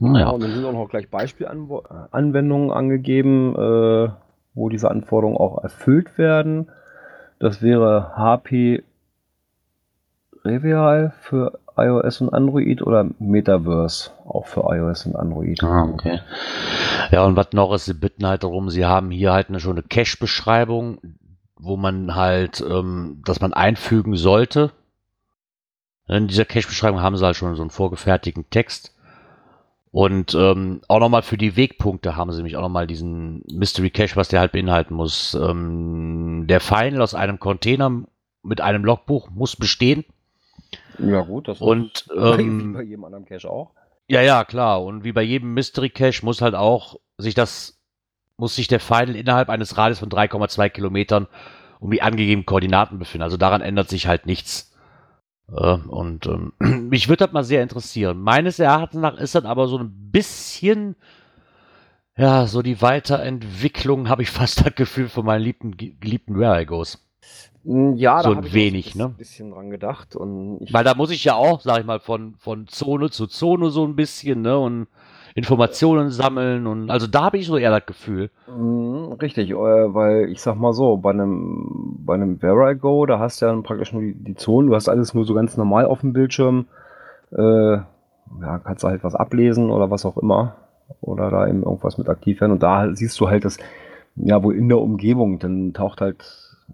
C: Ja.
A: und dann sind auch noch gleich Beispielanwendungen angegeben, äh, wo diese Anforderungen auch erfüllt werden. Das wäre HP Revial für iOS und Android oder Metaverse auch für iOS und Android.
C: Ah, okay. Ja, und was noch ist, sie bitten halt darum, sie haben hier halt eine, schon eine Cache-Beschreibung, wo man halt, ähm, dass man einfügen sollte. In dieser Cache-Beschreibung haben sie halt schon so einen vorgefertigten Text. Und ähm, auch nochmal für die Wegpunkte haben sie nämlich auch nochmal diesen Mystery Cache, was der halt beinhalten muss. Ähm, der Final aus einem Container mit einem Logbuch muss bestehen.
A: Ja, gut, das
C: Und
A: ist wie
C: ähm,
A: bei jedem anderen Cache auch.
C: Ja, ja, klar. Und wie bei jedem Mystery Cache muss halt auch sich das, muss sich der Final innerhalb eines Radius von 3,2 Kilometern um die angegebenen Koordinaten befinden. Also daran ändert sich halt nichts. Äh, und ähm, mich würde das mal sehr interessieren. Meines Erachtens nach ist das aber so ein bisschen, ja, so die Weiterentwicklung, habe ich fast das Gefühl von meinen liebten, geliebten Where I Goes.
A: Mm, Ja,
C: So
A: da
C: ein
A: ich
C: wenig,
A: auch so ein
C: ne?
A: bisschen dran gedacht. Und ich,
C: Weil da muss ich ja auch, sag ich mal, von, von Zone zu Zone so ein bisschen, ne, und Informationen sammeln und also da habe ich so eher das Gefühl.
A: Mm, Richtig, äh, weil ich sag mal so, bei einem, bei einem Where I Go, da hast du ja praktisch nur die, die Zonen, du hast alles nur so ganz normal auf dem Bildschirm. Äh, ja, kannst du halt was ablesen oder was auch immer. Oder da eben irgendwas mit aktiv werden. Und da siehst du halt das, ja, wohl in der Umgebung, dann taucht halt,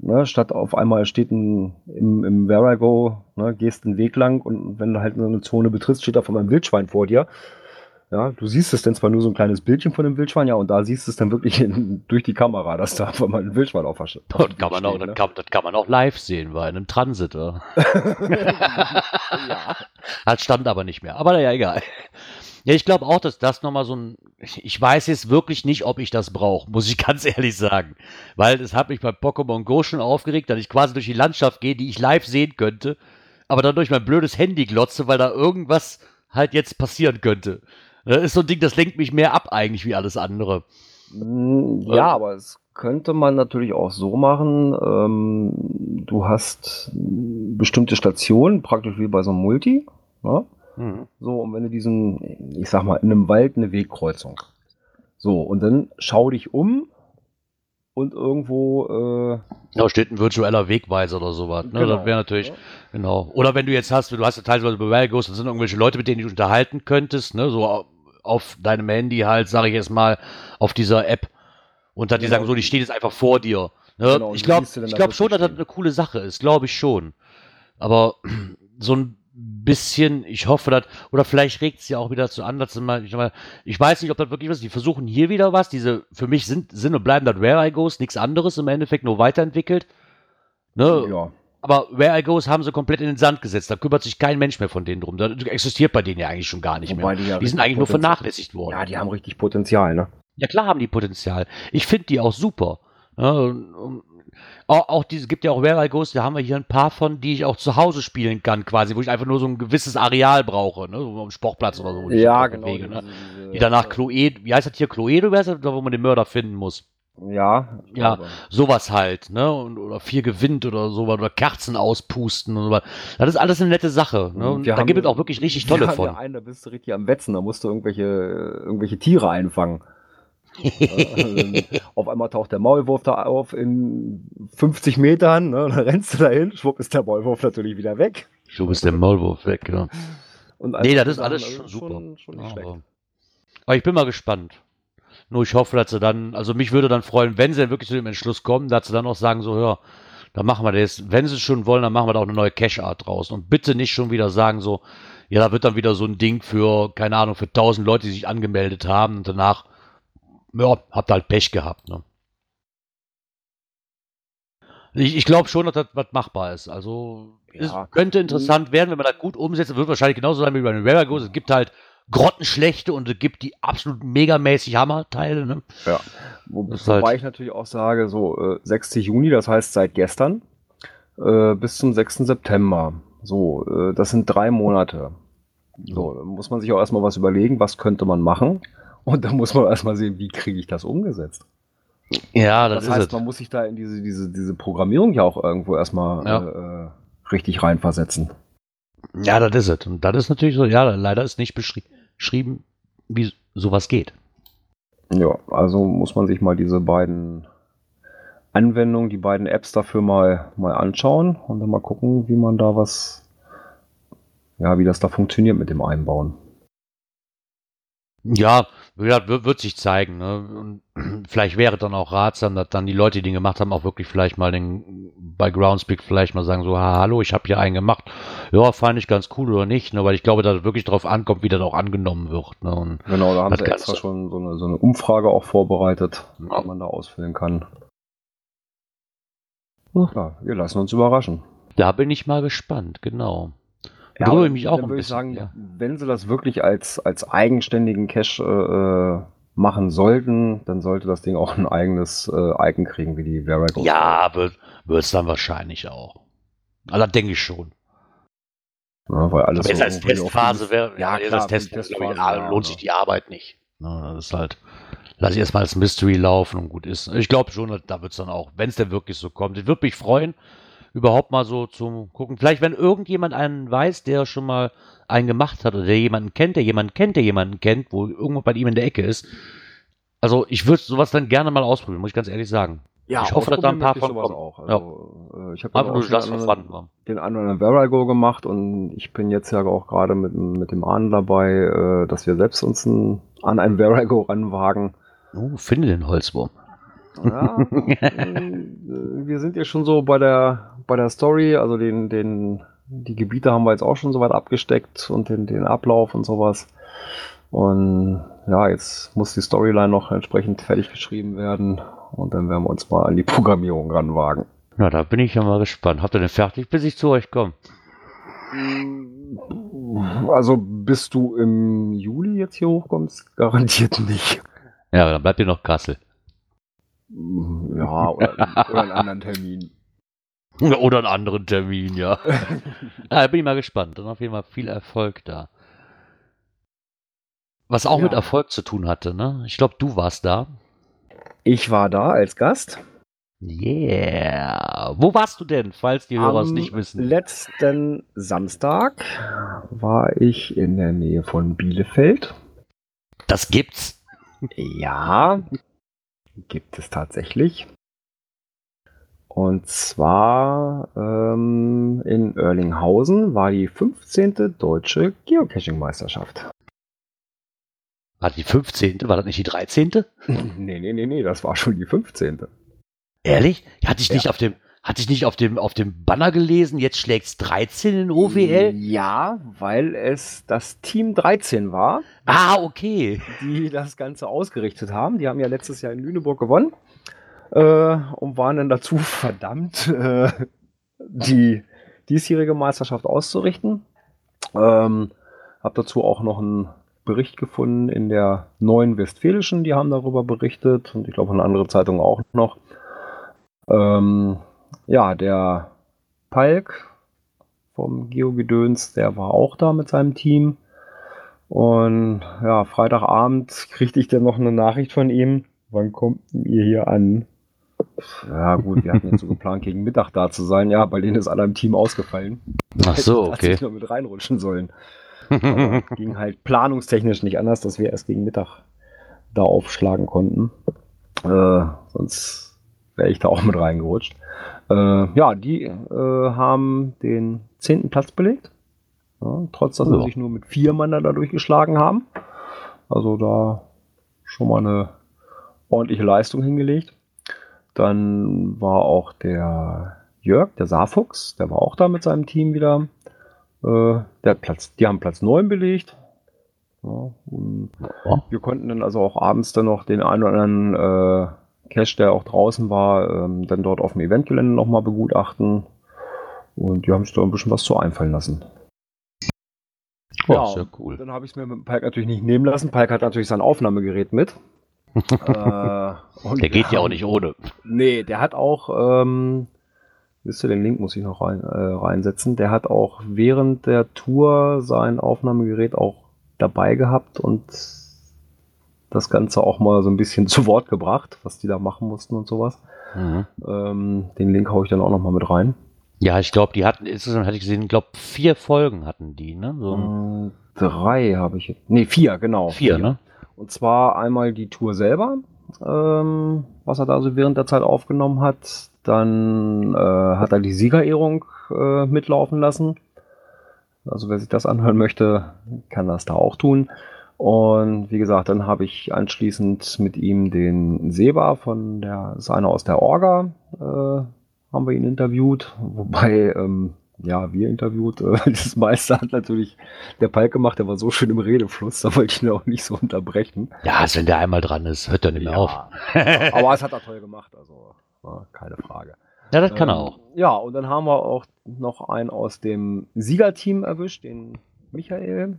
A: ne, statt auf einmal steht ein, im, im Where I Go, ne, gehst einen Weg lang und wenn du halt eine Zone betrittst, steht auf einmal ein Wildschwein vor dir. Ja, du siehst es dann zwar nur so ein kleines Bildchen von dem Wildschwein, ja, und da siehst du es dann wirklich in, durch die Kamera, dass da auf einmal ein Wildschwein auf
C: Das kann, man auch, das,
A: ne?
C: kann, das kann man auch live sehen, bei einem Transit. Ja.
A: ja.
C: Das stand aber nicht mehr. Aber naja, egal. Ja, ich glaube auch, dass das nochmal so ein. Ich weiß jetzt wirklich nicht, ob ich das brauche, muss ich ganz ehrlich sagen. Weil es hat mich bei Pokémon Go schon aufgeregt, dass ich quasi durch die Landschaft gehe, die ich live sehen könnte, aber dann durch mein blödes Handy glotze, weil da irgendwas halt jetzt passieren könnte. Das ist so ein Ding, das lenkt mich mehr ab eigentlich wie alles andere.
A: Mm, Ja, aber es könnte man natürlich auch so machen. Ähm, du hast bestimmte Stationen, praktisch wie bei so einem Multi. Ne?
C: Mhm.
A: So, und wenn du diesen, ich sag mal, in einem Wald eine Wegkreuzung. So, und dann schau dich um und irgendwo, äh,
C: Da steht ein virtueller Wegweiser oder sowas. Ne?
A: Genau.
C: Das wäre natürlich,
A: Ja.
C: genau. Oder wenn du jetzt hast, du hast ja teilweise bei Ghost, das sind irgendwelche Leute, mit denen du dich unterhalten könntest, ne? so au- auf deinem Handy halt, sage ich jetzt mal, auf dieser App. Und dann die
A: Genau.
C: sagen so, die stehen jetzt einfach vor dir. Ne?
A: Genau,
C: ich
A: die
C: glaube
A: dann
C: glaub schon, dass das eine coole Sache ist, glaube ich schon. Aber so ein bisschen, ich hoffe, dass, oder vielleicht regt es ja auch wieder zu an, dass mal, ich, mal, ich weiß nicht, ob das wirklich was ist. Die versuchen hier wieder was. Diese, für mich sind, sind und bleiben das Where I Goes, nichts anderes im Endeffekt, nur weiterentwickelt. Ne?
A: ja.
C: Aber Where I Goes haben sie komplett in den Sand gesetzt. Da kümmert sich kein Mensch mehr von denen drum. Das existiert bei denen ja eigentlich schon gar nicht
A: Wobei
C: mehr.
A: die ja
C: Die sind eigentlich nur
A: Potenzial-
C: vernachlässigt worden.
A: Ja, die haben richtig Potenzial, ne?
C: Ja, klar haben die Potenzial. Ich finde die auch super. Ja, und, auch, auch diese, gibt ja auch Where I Goes, da haben wir hier ein paar von, die ich auch zu Hause spielen kann, quasi, wo ich einfach nur so ein gewisses Areal brauche, ne? So am Sportplatz oder so.
A: Ja, genau.
C: bewege, ne? Die danach Cluedo, wie heißt das hier, ist das, da, wo man den Mörder finden muss?
A: Ja,
C: Ja.
A: glaube.
C: Sowas halt, ne? Und, oder vier gewinnt oder sowas, oder Kerzen auspusten und sowas. Das ist alles eine nette Sache, ne? Und
A: Wir
C: da gibt es auch wirklich richtig tolle
A: haben
C: von.
A: Ja einen, da bist du richtig am Wetzen, da musst du irgendwelche, irgendwelche Tiere einfangen. Äh, auf einmal taucht der Maulwurf da auf in 50 Metern, ne? dann rennst du dahin, schwupp ist der Maulwurf natürlich wieder weg.
C: Du bist der Maulwurf weg, genau.
A: Und
C: Nee,
A: all
C: das ist alles
A: also
C: schon super.
A: Schon, schon nicht
C: Ja,
A: schlecht.
C: aber, aber ich bin mal gespannt. Nur ich hoffe, dass sie dann, also mich würde dann freuen, wenn sie dann wirklich zu dem Entschluss kommen, dass sie dann auch sagen, so, hör, dann machen wir das. Wenn sie es schon wollen, dann machen wir da auch eine neue Cache-Art draus. Und bitte nicht schon wieder sagen, so, ja, da wird dann wieder so ein Ding für, keine Ahnung, für tausend Leute, die sich angemeldet haben und danach, ja, habt halt Pech gehabt, ne? Ich, ich glaube schon, dass das was machbar ist. Also,
A: Ja.
C: es könnte interessant werden, wenn man das gut umsetzt. Es wird wahrscheinlich genauso sein wie bei den Rare Ghosts. Es gibt halt grottenschlechte und es gibt die absolut megamäßig Hammerteile. Ne?
A: Ja. Wo, wobei
C: halt-
A: ich natürlich auch sage, so äh, 6. Juni, das heißt seit gestern, äh, bis zum 6. September. So, äh, das sind drei Monate. So, da muss man sich auch erstmal was überlegen, was könnte man machen. Und dann muss man erstmal sehen, wie kriege ich das umgesetzt.
C: Ja, das,
A: Das,
C: ist
A: heißt,
C: es.
A: man muss sich da in diese, diese, diese Programmierung ja auch irgendwo erstmal
C: Ja.
A: äh, richtig reinversetzen.
C: Ja, das ist es. Und das ist natürlich so, ja, leider ist nicht beschri- beschrieben, wie sowas geht.
A: Ja, also muss man sich mal diese beiden Anwendungen, die beiden Apps dafür mal, mal anschauen und dann mal gucken, wie man da was, ja, wie das da funktioniert mit dem Einbauen.
C: Ja, wird, sich zeigen. Ne? Und vielleicht wäre dann auch ratsam, dass dann die Leute, die den gemacht haben, auch wirklich vielleicht mal den bei Groundspeak vielleicht mal sagen, so, ha, hallo, ich habe hier einen gemacht. Ja, fand ich ganz cool oder nicht, ne? weil ich glaube, dass es wirklich darauf ankommt, wie das auch angenommen wird. Ne? Und
A: Genau, da haben sie extra schon so eine, so eine Umfrage auch vorbereitet,
C: Ja.
A: die man da ausfüllen kann.
C: Ja.
A: Ja, wir lassen uns überraschen.
C: da bin ich mal gespannt, genau.
A: Ja, aber
C: mich auch ein
A: würde ich
C: bisschen,
A: sagen,
C: ja.
A: wenn sie das wirklich als, als eigenständigen Cache äh, machen sollten, dann sollte das Ding auch ein eigenes äh, Icon kriegen, wie die Verago.
C: Ja, wird es dann wahrscheinlich auch. Also, denke ich schon.
A: Ja, weil alles
C: jetzt
A: so
C: als Testphase wäre,
A: ja,
C: jetzt
A: klar,
C: als Testphase, ich, ah,
A: ja,
C: lohnt sich
A: ja.
C: die Arbeit nicht. Ne, Das ist halt, lass ich erstmal als Mystery laufen und gut ist. Ich glaube schon, da wird es dann auch, wenn es denn wirklich so kommt. Ich würde mich freuen, überhaupt mal so zu gucken. Vielleicht, wenn irgendjemand einen weiß, der schon mal einen gemacht hat oder der jemanden kennt, der jemanden kennt, der jemanden kennt, wo irgendwo bei ihm in der Ecke ist. Also ich würde sowas dann gerne mal ausprobieren, muss ich ganz ehrlich sagen.
A: Ja,
C: Ich hoffe, dass da ein paar von kommen.
A: auch. Also, äh, ich habe
C: Einfach
A: auch
C: das
A: den anderen- Verago gemacht und ich bin jetzt ja auch gerade mit, mit dem Ahn dabei, äh, dass wir selbst uns ein, an ein Verago ranwagen.
C: Oh, finde den Holzwurm.
A: Ja, äh, wir sind ja schon so bei der, bei der Story, also den, den, die Gebiete haben wir jetzt auch schon soweit abgesteckt und den, den Ablauf und sowas. Und ja, jetzt muss die Storyline noch entsprechend fertig geschrieben werden und dann werden wir uns mal an die Programmierung ranwagen.
C: Na, da bin ich ja mal gespannt. Habt ihr denn fertig, bis ich zu euch komme?
A: Also bis du im Juli jetzt hier hochkommst, garantiert nicht.
C: Ja, dann bleibt ihr noch Kassel.
A: Ja, oder, oder einen anderen Termin.
C: Oder einen anderen Termin, ja. ja, da bin ich mal gespannt. Dann auf jeden Fall viel Erfolg da. Was auch
A: Ja.
C: mit Erfolg zu tun hatte, ne? Ich glaube, du warst da.
A: Ich war da als Gast.
C: Yeah. Wo warst du denn, falls die Hörer es nicht wissen?
A: Letzten Samstag war ich in der Nähe von Bielefeld.
C: Das gibt's.
A: Ja, gibt es tatsächlich. Und zwar ähm, in Oerlinghausen war die 15. deutsche Geocaching-Meisterschaft.
C: War die 15.? War das nicht die 13.?
A: nee, nee, nee, nee, das war schon die 15.
C: Ehrlich? Hatte ich
A: Ja.
C: nicht auf dem, hatte ich nicht auf dem, auf dem Banner gelesen, jetzt schlägt's 13 in OWL?
A: Ja, weil es das Team 13 war,
C: Ah, okay.
A: die das Ganze ausgerichtet haben. Die haben ja letztes Jahr in Lüneburg gewonnen äh, und waren dann dazu verdammt, äh, die diesjährige Meisterschaft auszurichten. Ähm, hab dazu auch noch einen Bericht gefunden in der Neuen Westfälischen, die haben darüber berichtet und ich glaube eine andere Zeitung auch noch. Ähm, ja, der Palk vom Geogedöns, der war auch da mit seinem Team. Und ja, Freitagabend kriegte ich dann noch eine Nachricht von ihm. Wann kommt ihr hier an? Ja, gut, wir hatten jetzt so geplant, gegen Mittag da zu sein. Ja, bei denen ist aller im Team ausgefallen.
C: Ach so, okay.
A: tatsächlich noch mit reinrutschen sollen. Aber ging halt planungstechnisch nicht anders, dass wir erst gegen Mittag da aufschlagen konnten. Äh, sonst wäre ich da auch mit reingerutscht. Äh, ja, die äh, haben den zehnten Platz belegt. Ja, trotz dass sie sich nur mit vier Mann da durchgeschlagen haben. Also da schon mal eine ordentliche Leistung hingelegt. Dann war auch der Jörg, der Saarfuchs, der war auch da mit seinem Team wieder. Äh, der hat Platz, die haben Platz 9 belegt. Ja,
C: Ja.
A: wir konnten dann also auch abends dann noch den einen oder anderen äh, Cache, der auch draußen war, ähm, dann dort auf dem Eventgelände nochmal begutachten. Und die haben sich da ein bisschen was zu einfallen lassen.
C: Oh,
A: Ja,
C: sehr cool.
A: Dann habe ich es mir mit dem Palk natürlich nicht nehmen lassen. Palk hat natürlich sein Aufnahmegerät mit. äh, und
C: Der geht ja auch nicht ohne.
A: Nee, der hat auch, ähm, wisst ihr, den Link muss ich noch rein, äh, reinsetzen. Der hat auch während der Tour sein Aufnahmegerät auch dabei gehabt und das Ganze auch mal so ein bisschen zu Wort gebracht, was die da machen mussten und sowas.
C: Mhm.
A: Ähm, den Link haue ich dann auch noch mal mit rein.
C: Ja, ich glaube, die hatten, insgesamt hatte ich gesehen, ich glaube, vier Folgen hatten die, ne? So
A: Ähm, drei habe ich jetzt. Nee, vier, genau.
C: vier, ne?
A: Und zwar einmal die Tour selber, ähm, was er da so während der Zeit aufgenommen hat. Dann äh, hat er die Siegerehrung äh, mitlaufen lassen. Also wer sich das anhören möchte, kann das da auch tun. Und wie gesagt, dann habe ich anschließend mit ihm den Seba von der, das ist einer aus der Orga, äh, haben wir ihn interviewt. Wobei, ähm, ja, wir interviewt. Äh, das meiste hat natürlich der Palk gemacht, der war so schön im Redefluss, da wollte ich ihn auch nicht so unterbrechen.
C: Ja, also wenn der einmal dran ist, hört er nicht mehr auf.
A: Aber es hat er toll gemacht, also ja, keine Frage.
C: Ja, das kann er
A: Ähm,
C: auch.
A: Ja, und dann haben wir auch noch einen aus dem Siegerteam erwischt, den Michael,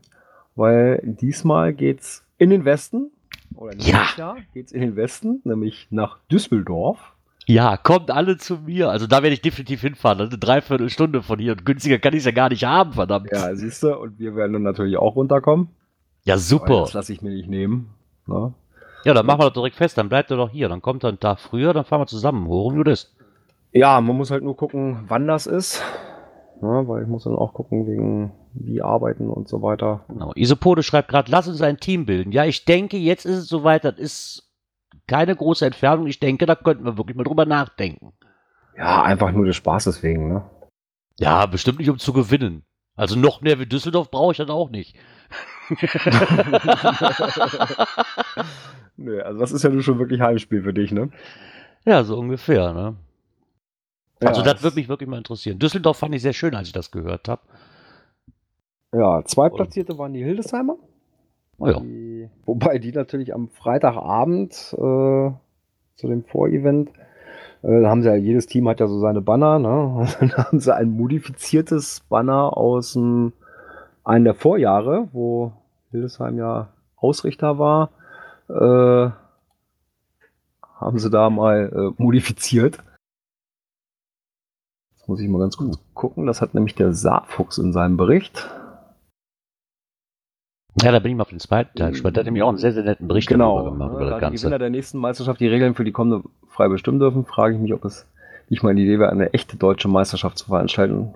A: weil diesmal geht's in den Westen. Oder
C: Ja.
A: Jahr geht's in den Westen, nämlich nach Düsseldorf.
C: Ja, kommt alle zu mir. Also da werde ich definitiv hinfahren. Das ist eine Dreiviertelstunde von hier. Und günstiger kann ich es ja gar nicht haben, verdammt.
A: Ja, siehst du, und wir werden dann natürlich auch runterkommen.
C: Ja,
A: Aber
C: super.
A: Das lasse ich mir nicht nehmen. Ne?
C: Ja, dann machen wir das direkt fest. Dann bleibt er doch hier. Dann kommt er einen Tag früher, dann fahren wir zusammen. Worum du das?
A: Ja, man muss halt nur gucken, wann das ist. Ne? Weil ich muss dann auch gucken, wegen wie arbeiten und so weiter.
C: Genau. Isopode schreibt gerade, lass uns ein Team bilden. Ja, ich denke, jetzt ist es soweit. Das ist keine große Entfernung. Ich denke, da könnten wir wirklich mal drüber nachdenken.
A: Ja, einfach nur des Spaßes wegen, ne?
C: Ja, bestimmt nicht, um zu gewinnen. Also noch mehr wie Düsseldorf brauche ich dann auch nicht.
A: Nö, also das ist ja nun schon wirklich Heimspiel für dich, ne?
C: Ja, so ungefähr, ne? Also
A: ja,
C: das würde mich wirklich mal interessieren. Düsseldorf fand ich sehr schön, als ich das gehört habe.
A: Ja, Zweitplatzierte waren die Hildesheimer.
C: Oh ja.
A: Die, wobei die natürlich am Freitagabend äh, zu dem Vorevent, äh, da haben sie ja, jedes Team hat ja so seine Banner, ne? Dann haben sie ein modifiziertes Banner aus dem, einem der Vorjahre, wo Hildesheim ja Ausrichter war, äh, haben sie da mal äh, modifiziert. Muss ich mal ganz kurz gucken. Das hat nämlich der Saarfuchs in seinem Bericht.
C: Ja, da bin ich mal auf den zweiten Teil gespannt. Der hat nämlich auch einen sehr, sehr netten Bericht darüber gemacht, über
A: da
C: das
A: die. Gewinner der nächsten Meisterschaft die Regeln für die kommende frei bestimmen dürfen, frage ich mich, ob es nicht mal eine Idee wäre, eine echte deutsche Meisterschaft zu veranstalten,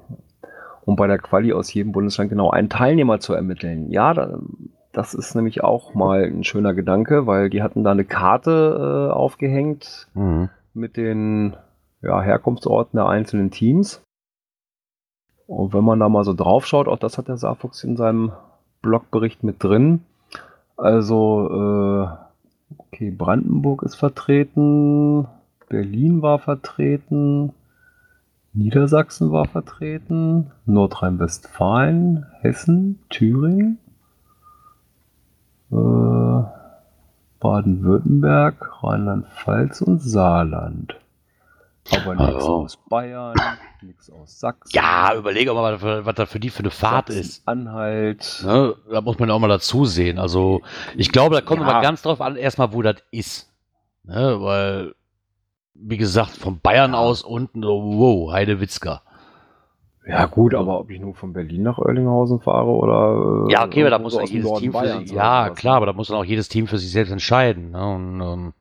A: um bei der Quali aus jedem Bundesland genau einen Teilnehmer zu ermitteln. Ja, da, das ist nämlich auch mal ein schöner Gedanke, weil die hatten da eine Karte äh, aufgehängt
C: Mhm.
A: mit den ja, Herkunftsorten der einzelnen Teams. Und wenn man da mal so drauf schaut, auch das hat der Saarfuchs in seinem Blogbericht mit drin. Also, äh, okay, Brandenburg ist vertreten, Berlin war vertreten, Niedersachsen war vertreten, Nordrhein-Westfalen, Hessen, Thüringen, äh, Baden-Württemberg, Rheinland-Pfalz und Saarland. Aber nichts
C: Also.
A: aus Bayern, nichts aus Sachsen.
C: Ja, überlege auch mal, was, da für die für eine Fahrt ist.
A: Anhalt.
C: Ne? Da muss man auch mal dazu sehen. Also, ich glaube, da kommt
A: Ja.
C: immer ganz drauf an, erstmal, wo das ist. Ne? Weil, wie gesagt, von Bayern aus unten, so, wow, Heidewitzka.
A: Ja, gut, aber ob ich nur von Berlin nach Oerlinghausen fahre oder. äh,
C: Ja, okay, aber da muss
A: so
C: ja jedes
A: Norden
C: Team für sich, ja, klar, aber da muss dann auch jedes Team für sich selbst entscheiden. Ne? Und, ähm,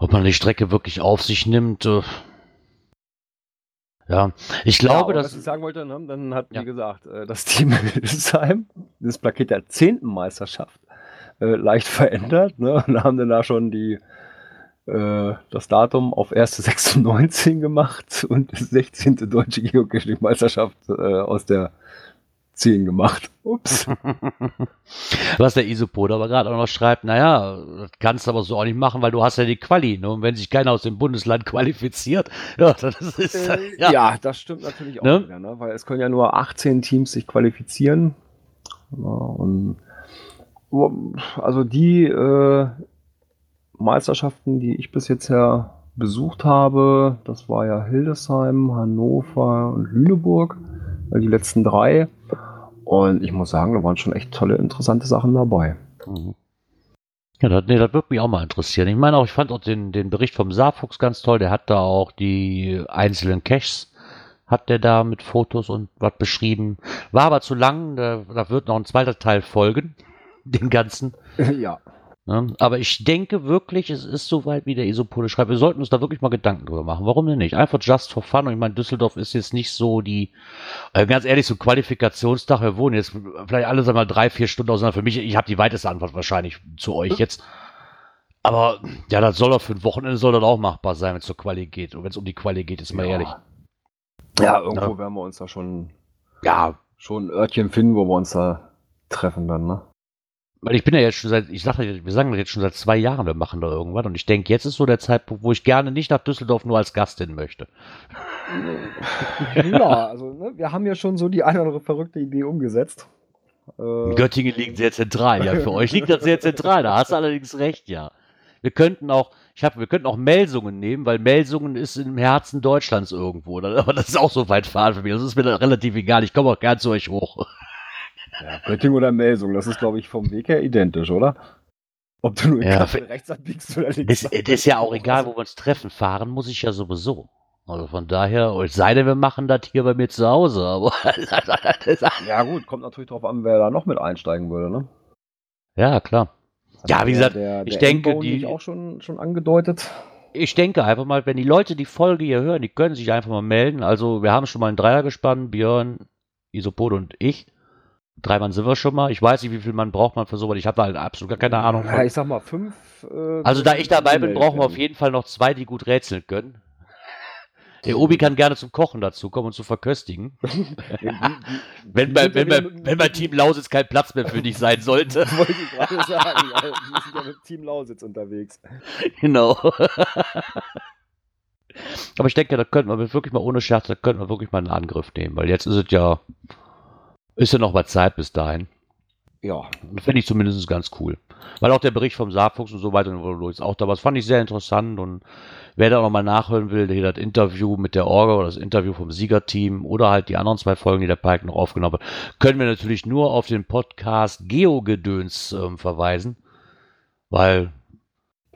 C: ob man die Strecke wirklich auf sich nimmt. Ja, ich
A: Ja,
C: glaube,
A: aber
C: dass.
A: was ich sagen wollte, ne, dann hat,
C: Ja.
A: wie gesagt, äh, das Team Hildesheim das Plaket der 10. Meisterschaft äh, leicht verändert. Ne, und haben dann da schon die, äh, das Datum auf 1.6.19 gemacht und die 16. Deutsche Geocaching-Meisterschaft äh, aus der 10 gemacht. Ups.
C: Was der Isopod aber gerade auch noch schreibt, naja, das kannst du aber so auch nicht machen, weil du hast ja die Quali. Ne? Und wenn sich keiner aus dem Bundesland qualifiziert, ja, das ist.
A: Äh,
C: ja.
A: ja. das stimmt natürlich auch
C: Ne?
A: wieder, ne? weil es können ja nur 18 Teams sich qualifizieren. Und also die äh, Meisterschaften, die ich bis jetzt ja besucht habe, das war ja Hildesheim, Hannover und Lüneburg, die letzten drei. Und ich muss sagen, da waren schon echt tolle, interessante Sachen dabei.
C: Mhm. Ja, das, nee, das würde mich auch mal interessieren. Ich meine auch, ich fand auch den, den Bericht vom Saarfuchs ganz toll. Der hat da auch die einzelnen Caches, hat der da mit Fotos und was beschrieben. War aber zu lang, da, da wird noch ein zweiter Teil folgen, den ganzen.
A: ja.
C: Ne? Aber ich denke wirklich, es ist soweit, wie der Isopole schreibt. Wir sollten uns da wirklich mal Gedanken drüber machen. Warum denn nicht? Einfach just for fun. Und ich meine, Düsseldorf ist jetzt nicht so die, äh, ganz ehrlich, so Qualifikationstag. Wir wohnen jetzt vielleicht alle, sagen wir mal, drei, vier Stunden auseinander. Für mich, ich habe die weiteste Antwort wahrscheinlich zu euch jetzt. Aber ja, das soll doch für ein Wochenende soll das auch machbar sein, wenn es zur Quali geht. Und wenn es um die Quali geht, ist mal
A: Ja.
C: ehrlich.
A: Ja, irgendwo
C: Ja.
A: werden wir uns da schon,
C: Ja,
A: schon ein Örtchen finden, wo wir uns da treffen dann, ne?
C: Weil ich bin ja jetzt schon seit, ich sage, wir sagen das jetzt schon seit zwei Jahren, wir machen da irgendwas. Und ich denke, jetzt ist so der Zeitpunkt, wo ich gerne nicht nach Düsseldorf nur als Gast hin möchte.
A: ja, also ne, wir haben ja schon so die eine oder andere verrückte Idee umgesetzt. Äh,
C: Göttingen liegt sehr zentral. Ja, für euch liegt das sehr zentral. Da hast du allerdings recht, ja. Wir könnten auch, ich hab, wir könnten auch Melsungen nehmen, weil Melsungen ist im Herzen Deutschlands irgendwo. Aber das ist auch so weit fahren für mich. Das ist mir relativ egal. Ich komme auch gern zu euch hoch.
A: Ja, Göttingen oder Melsung, das ist, glaube ich, vom Weg her identisch, oder? Ob du nur in
C: Ja,
A: rechts abbiegst oder links.
C: Das, das ist ja auch egal, wo wir uns treffen. Fahren muss ich ja sowieso. Also von daher, es sei denn, wir machen das hier bei mir zu Hause. Aber
A: Ja, gut, kommt natürlich drauf an, wer da noch mit einsteigen würde, ne?
C: ja, klar. Ja, wie gesagt,
A: der,
C: ich
A: der
C: denke, die-
A: auch schon, schon angedeutet.
C: Ich denke einfach mal, wenn die Leute die Folge hier hören, die können sich einfach mal melden. Also wir haben schon mal einen Dreier gespannt, Björn, Isopode und ich. Drei Mann sind wir schon mal. Ich weiß nicht, wie viel Mann braucht man für sowas. Ich habe da halt absolut gar keine Ahnung.
A: Ja,
C: Von.
A: ich sag mal fünf. äh,
C: Also da ich dabei bin, brauchen wir auf jeden Fall noch zwei, die gut rätseln können. Der Obi kann gerne zum Kochen dazu kommen und zu verköstigen. Wenn, mein, wenn, mein, wenn mein Team Lausitz kein Platz mehr für dich sein sollte.
A: Wollte ich gerade sagen, ja, wir sind ja mit Team Lausitz unterwegs.
C: Genau. Aber ich denke, da könnten wir wirklich mal ohne Scherz, da könnten wir wirklich mal einen Angriff nehmen, weil jetzt ist es ja, ist ja noch mal Zeit bis dahin.
A: Ja,
C: Das finde ich zumindest ganz cool. Weil auch der Bericht vom Saarfuchs und so weiter und so ist auch da was, fand ich sehr interessant und wer da nochmal nachhören will, der hier das Interview mit der Orga oder das Interview vom Siegerteam oder halt die anderen zwei Folgen, die der Pike noch aufgenommen hat, können wir natürlich nur auf den Podcast Geogedöns ähm, verweisen, weil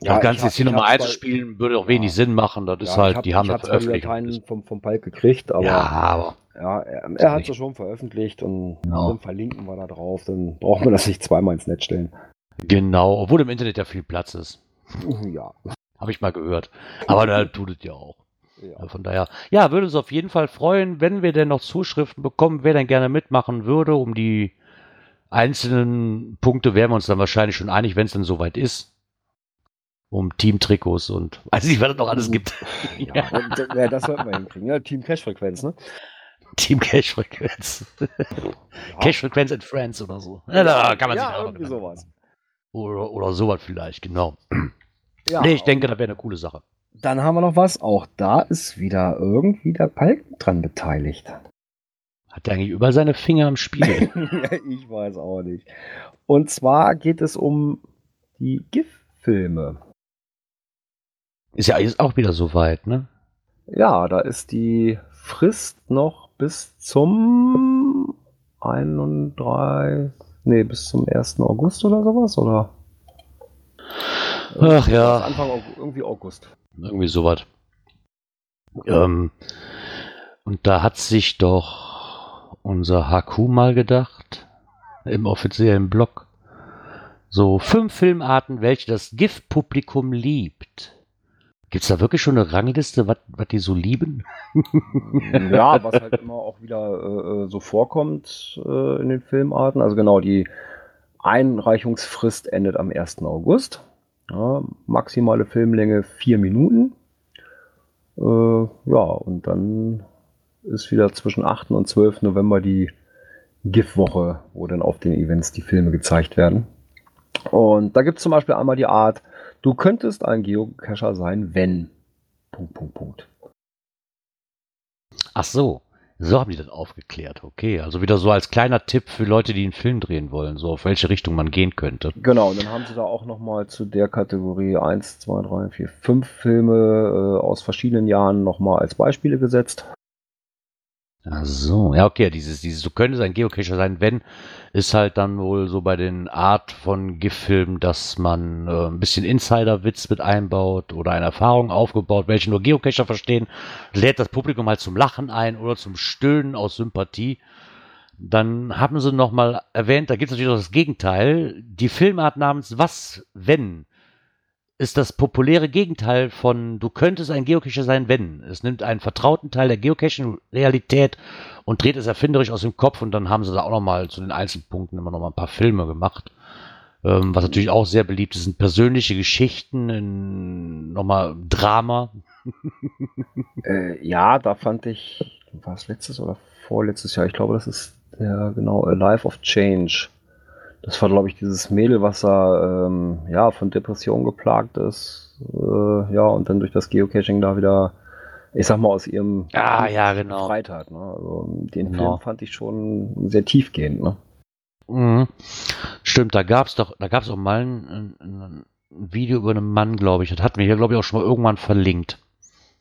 A: Ja,
C: das Ganze
A: ich
C: jetzt hier
A: ich
C: nochmal einzuspielen, würde auch wenig
A: Ja.
C: Sinn machen. Das ist
A: ja,
C: halt,
A: ich hab,
C: die haben
A: ich
C: das veröffentlicht.
A: Dateien vom, vom Palk gekriegt, aber
C: ja,
A: ja,
C: aber
A: er, er hat sie schon veröffentlicht und
C: Genau.
A: dann verlinken wir da drauf, dann brauchen wir das nicht zweimal ins Netz stellen.
C: genau, obwohl im Internet ja viel Platz ist.
A: Ja.
C: Habe ich mal gehört. Aber da tut es ja auch.
A: ja.
C: Ja, Von daher, ja, würde uns auf jeden Fall freuen, wenn wir denn noch Zuschriften bekommen, wer denn gerne mitmachen würde. Um die einzelnen Punkte wären wir uns dann wahrscheinlich schon einig, wenn es dann soweit ist. Um Teamtrikots und weiß nicht, was es noch alles gibt.
A: Ja, und, äh, ja, das sollten wir hinkriegen. Ja, Team Cash-Frequenz, ne?
C: Team Cash-Frequenz.
A: Ja.
C: Cash-Frequenz and Friends oder so. Ja, da kann man sich
A: ja,
C: auch
A: irgendwie sowas.
C: Oder, oder sowas vielleicht, genau.
A: Ja,
C: nee, ich denke, das wäre eine coole Sache.
A: Dann haben wir noch was. Auch da ist wieder irgendwie der Palk dran beteiligt.
C: Hat der eigentlich über seine Finger im Spiel?
A: ja, ich weiß auch nicht. Und zwar geht es um die GIF-Filme.
C: ist ja ist auch wieder so weit, ne?
A: Ja, da ist die Frist noch bis zum 31. Nee, bis zum 1. August oder sowas, oder?
C: Ach ja.
A: Anfang August, irgendwie August.
C: Irgendwie sowas. Ähm, und da hat sich doch unser HQ mal gedacht, im offiziellen Blog, so fünf Filmarten, welche das GIF-Publikum liebt. Gibt's da wirklich schon eine Rangliste, was die so lieben?
A: ja, was halt immer auch wieder äh, äh, so vorkommt äh, in den Filmarten. Also genau, die Einreichungsfrist endet am 1. August. Ja, maximale Filmlänge vier Minuten. Äh, ja, und dann ist wieder zwischen 8. und 12. November die GIF-Woche, wo dann auf den Events die Filme gezeigt werden. Und da gibt es zum Beispiel einmal die Art, du könntest ein Geocacher sein, wenn. Punkt, Punkt, Punkt.
C: Ach so, so haben die das aufgeklärt. Okay, also wieder so als kleiner Tipp für Leute, die einen Film drehen wollen, so auf welche Richtung man gehen könnte.
A: Genau, und dann haben sie da auch nochmal zu der Kategorie 1, 2, 3, 4, 5 Filme äh, aus verschiedenen Jahren nochmal als Beispiele gesetzt.
C: Ach so, ja, okay, dieses, dieses, du könntest ein Geocacher sein, wenn, ist halt dann wohl so bei den Art von GIF-Filmen, dass man äh, ein bisschen Insider-Witz mit einbaut oder eine Erfahrung aufgebaut, welche nur Geocacher verstehen, lädt das Publikum halt zum Lachen ein oder zum Stöhnen aus Sympathie. Dann haben sie nochmal erwähnt, da gibt es natürlich noch das Gegenteil, die Filmart namens Was, wenn, ist das populäre Gegenteil von du könntest ein Geocacher sein, wenn. Es nimmt einen vertrauten Teil der Geocaching-Realität und dreht es erfinderisch aus dem Kopf und dann haben sie da auch nochmal zu den Einzelpunkten immer nochmal ein paar Filme gemacht. Ähm, was natürlich auch sehr beliebt ist, sind persönliche Geschichten, nochmal Drama.
A: Äh, ja, da fand ich, war es letztes oder vorletztes Jahr? Ich glaube, das ist der, genau, A Life of Change. Das war, glaube ich, dieses Mädel, was da ähm, ja, von Depressionen geplagt ist. Äh, ja, und dann durch das Geocaching da wieder, ich sag mal, aus ihrem
C: Ah, ja, genau.
A: befreit hat. Ne? Also den
C: Genau.
A: Film fand ich schon sehr tiefgehend. Ne?
C: Mhm. Stimmt, da gab's doch, da gab's auch mal einen, einen ein Video über einen Mann, glaube ich. Das hat mir hier, glaube ich, auch schon mal irgendwann verlinkt.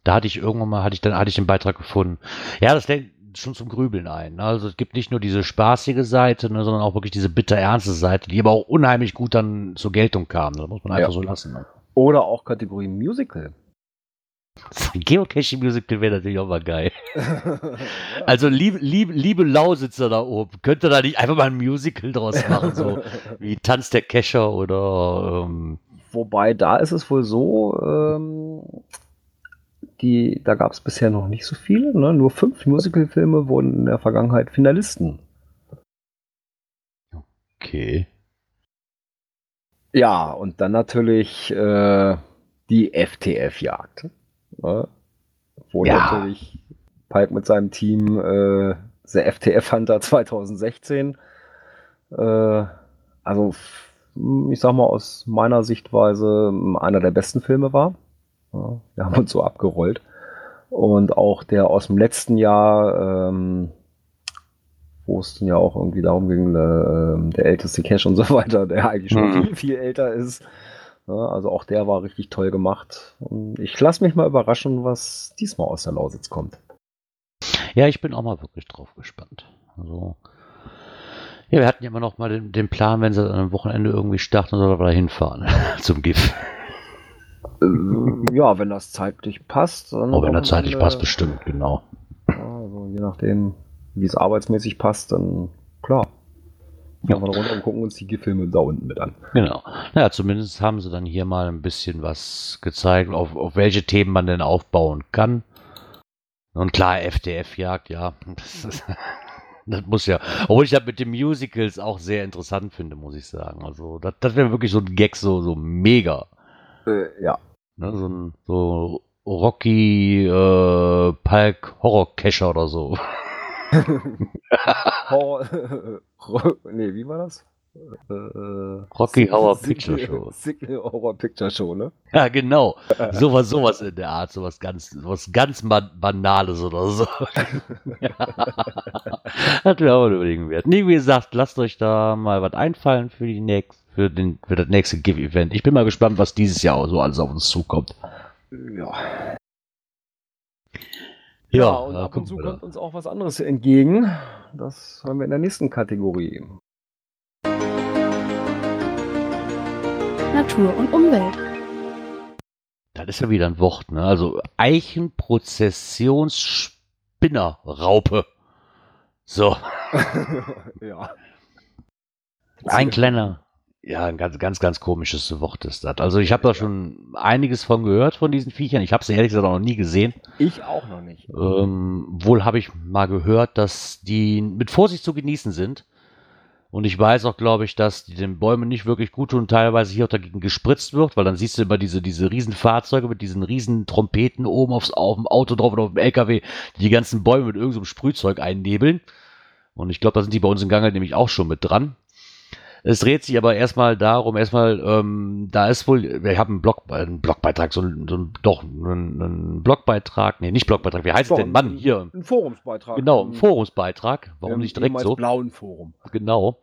C: Da hatte ich irgendwann mal, hatte ich dann, hatte ich den Beitrag gefunden. Ja, das lädt schon zum Grübeln ein. ne? Also es gibt nicht nur diese spaßige Seite, ne, sondern auch wirklich diese bitter ernste Seite, die aber auch unheimlich gut dann zur Geltung kam. Das muss man einfach
A: Ja.
C: so lassen. Ne?
A: Oder auch Kategorie Musical.
C: Geocaching Musical wäre natürlich auch mal geil. Also liebe, liebe, liebe Lausitzer da oben, könnt ihr da nicht einfach mal ein Musical draus machen, so wie Tanz der Kescher oder ähm,
A: Wobei, da ist es wohl so, ähm, die, da gab es bisher noch nicht so viele. Ne? Nur fünf Musicalfilme wurden in der Vergangenheit Finalisten.
C: okay.
A: Ja, und dann natürlich äh, die FTF-Jagd. Ne? Wo
C: Ja.
A: natürlich Pike mit seinem Team äh, der FTF Hunter 2016 äh, also ich sag mal aus meiner Sichtweise einer der besten Filme war. Ja, wir haben uns so abgerollt. Und auch der aus dem letzten Jahr, ähm, wo es dann ja auch irgendwie darum ging, äh, der älteste Cash und so weiter, der eigentlich schon
C: Mhm.
A: viel, viel älter ist. Ja, also auch der war richtig toll gemacht. Und ich lasse mich mal überraschen, was diesmal aus der Lausitz kommt.
C: Ja, ich bin auch mal wirklich drauf gespannt. Also, ja, wir hatten ja immer noch mal den, den Plan, wenn sie dann am Wochenende irgendwie starten, soll wir da hinfahren zum GIF.
A: Äh, ja, wenn das zeitlich passt. Dann
C: Aber wenn das zeitlich passt, bestimmt, genau.
A: Also je nachdem, wie es arbeitsmäßig passt, dann klar.
C: Ja.
A: Fahren wir runter und gucken uns die Filme da unten mit an.
C: Genau. Naja, zumindest haben sie dann hier mal ein bisschen was gezeigt, auf, auf welche Themen man denn aufbauen kann. Und klar, FDF-Jagd, ja. Das, ist, das muss ja. Obwohl ich das mit den Musicals auch sehr interessant finde, muss ich sagen. Also, das, das wäre wirklich so ein Gag, so, so mega.
A: Äh, ja.
C: Ne? So ein so Rocky äh, Palk Horror Cacher oder so.
A: Horror. nee, wie war das? Äh,
C: Rocky Horror Picture Show.
A: Signal Horror Picture Show, ne?
C: Ja, genau. Sowas, sowas in der Art, sowas ganz, sowas ganz ban Banales oder so. Hat mir auch überlegen wert. Nee, wie gesagt, lasst euch da mal was einfallen für die nächst, für den, für das nächste Give-Event. Ich bin mal gespannt, was dieses Jahr so alles auf uns zukommt.
A: Ja.
C: Ja,
A: und
C: da
A: ab und zu kommt uns auch was anderes entgegen. Das haben wir in der nächsten Kategorie.
D: Natur und Umwelt.
C: Das ist ja wieder ein Wort, ne? Also Eichenprozessionsspinnerraupe. So,
A: ja.
C: ein kleiner, ja, ein ganz, ganz, ganz komisches Wort ist das. Also ich habe da schon einiges von gehört von diesen Viechern. Ich habe sie ehrlich gesagt auch noch nie gesehen.
A: Ich auch noch nicht.
C: Ähm, wohl habe ich mal gehört, dass die mit Vorsicht zu genießen sind. Und ich weiß auch, glaube ich, dass die den Bäumen nicht wirklich gut tun teilweise hier auch dagegen gespritzt wird, weil dann siehst du immer diese, diese riesen Fahrzeuge mit diesen riesen Trompeten oben aufs, auf dem Auto drauf oder auf dem LKW, die die ganzen Bäume mit irgendeinem Sprühzeug einnebeln. Und ich glaube, da sind die bei uns in Gange nämlich auch schon mit dran. Es dreht sich aber erstmal darum, erstmal, ähm, da ist wohl, wir haben einen, Blog, einen Blogbeitrag, so ein, so ein doch, einen, einen Blogbeitrag, nee, nicht Blogbeitrag, wie heißt es denn, Mann, hier,
A: Ein Forumsbeitrag.
C: genau, ein
A: Im-
C: Forumsbeitrag, warum nicht direkt so,
A: blauen Forum.
C: genau,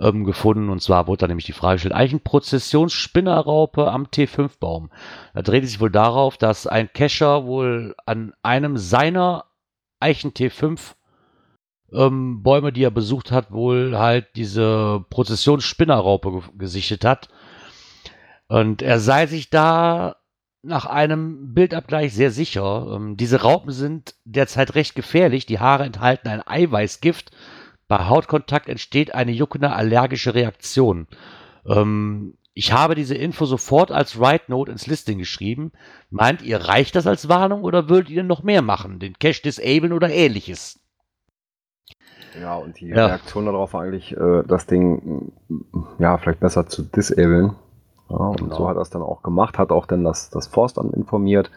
C: ähm, gefunden, und zwar wurde da nämlich die Frage gestellt, Eichenprozessionsspinnerraupe am T5-Baum. Da dreht es sich wohl darauf, dass ein Kescher wohl an einem seiner Eichen T5 ähm, Bäume, die er besucht hat, wohl halt diese Prozessionsspinnerraupe ge gesichtet hat. Und er sei sich da nach einem Bildabgleich sehr sicher. Ähm, diese Raupen sind derzeit recht gefährlich. Die Haare enthalten ein Eiweißgift. Bei Hautkontakt entsteht eine juckende allergische Reaktion. Ähm, ich habe diese Info sofort als Write Note ins Listing geschrieben. Meint ihr, reicht das als Warnung oder würdet ihr noch mehr machen? Den Cache disablen oder ähnliches?
A: Ja, und die
C: Ja.
A: Reaktion darauf war eigentlich, äh, das Ding mm, ja vielleicht besser zu disablen. Ja, und
C: Genau.
A: so hat er es dann auch gemacht, hat auch dann das, das Forstamt informiert,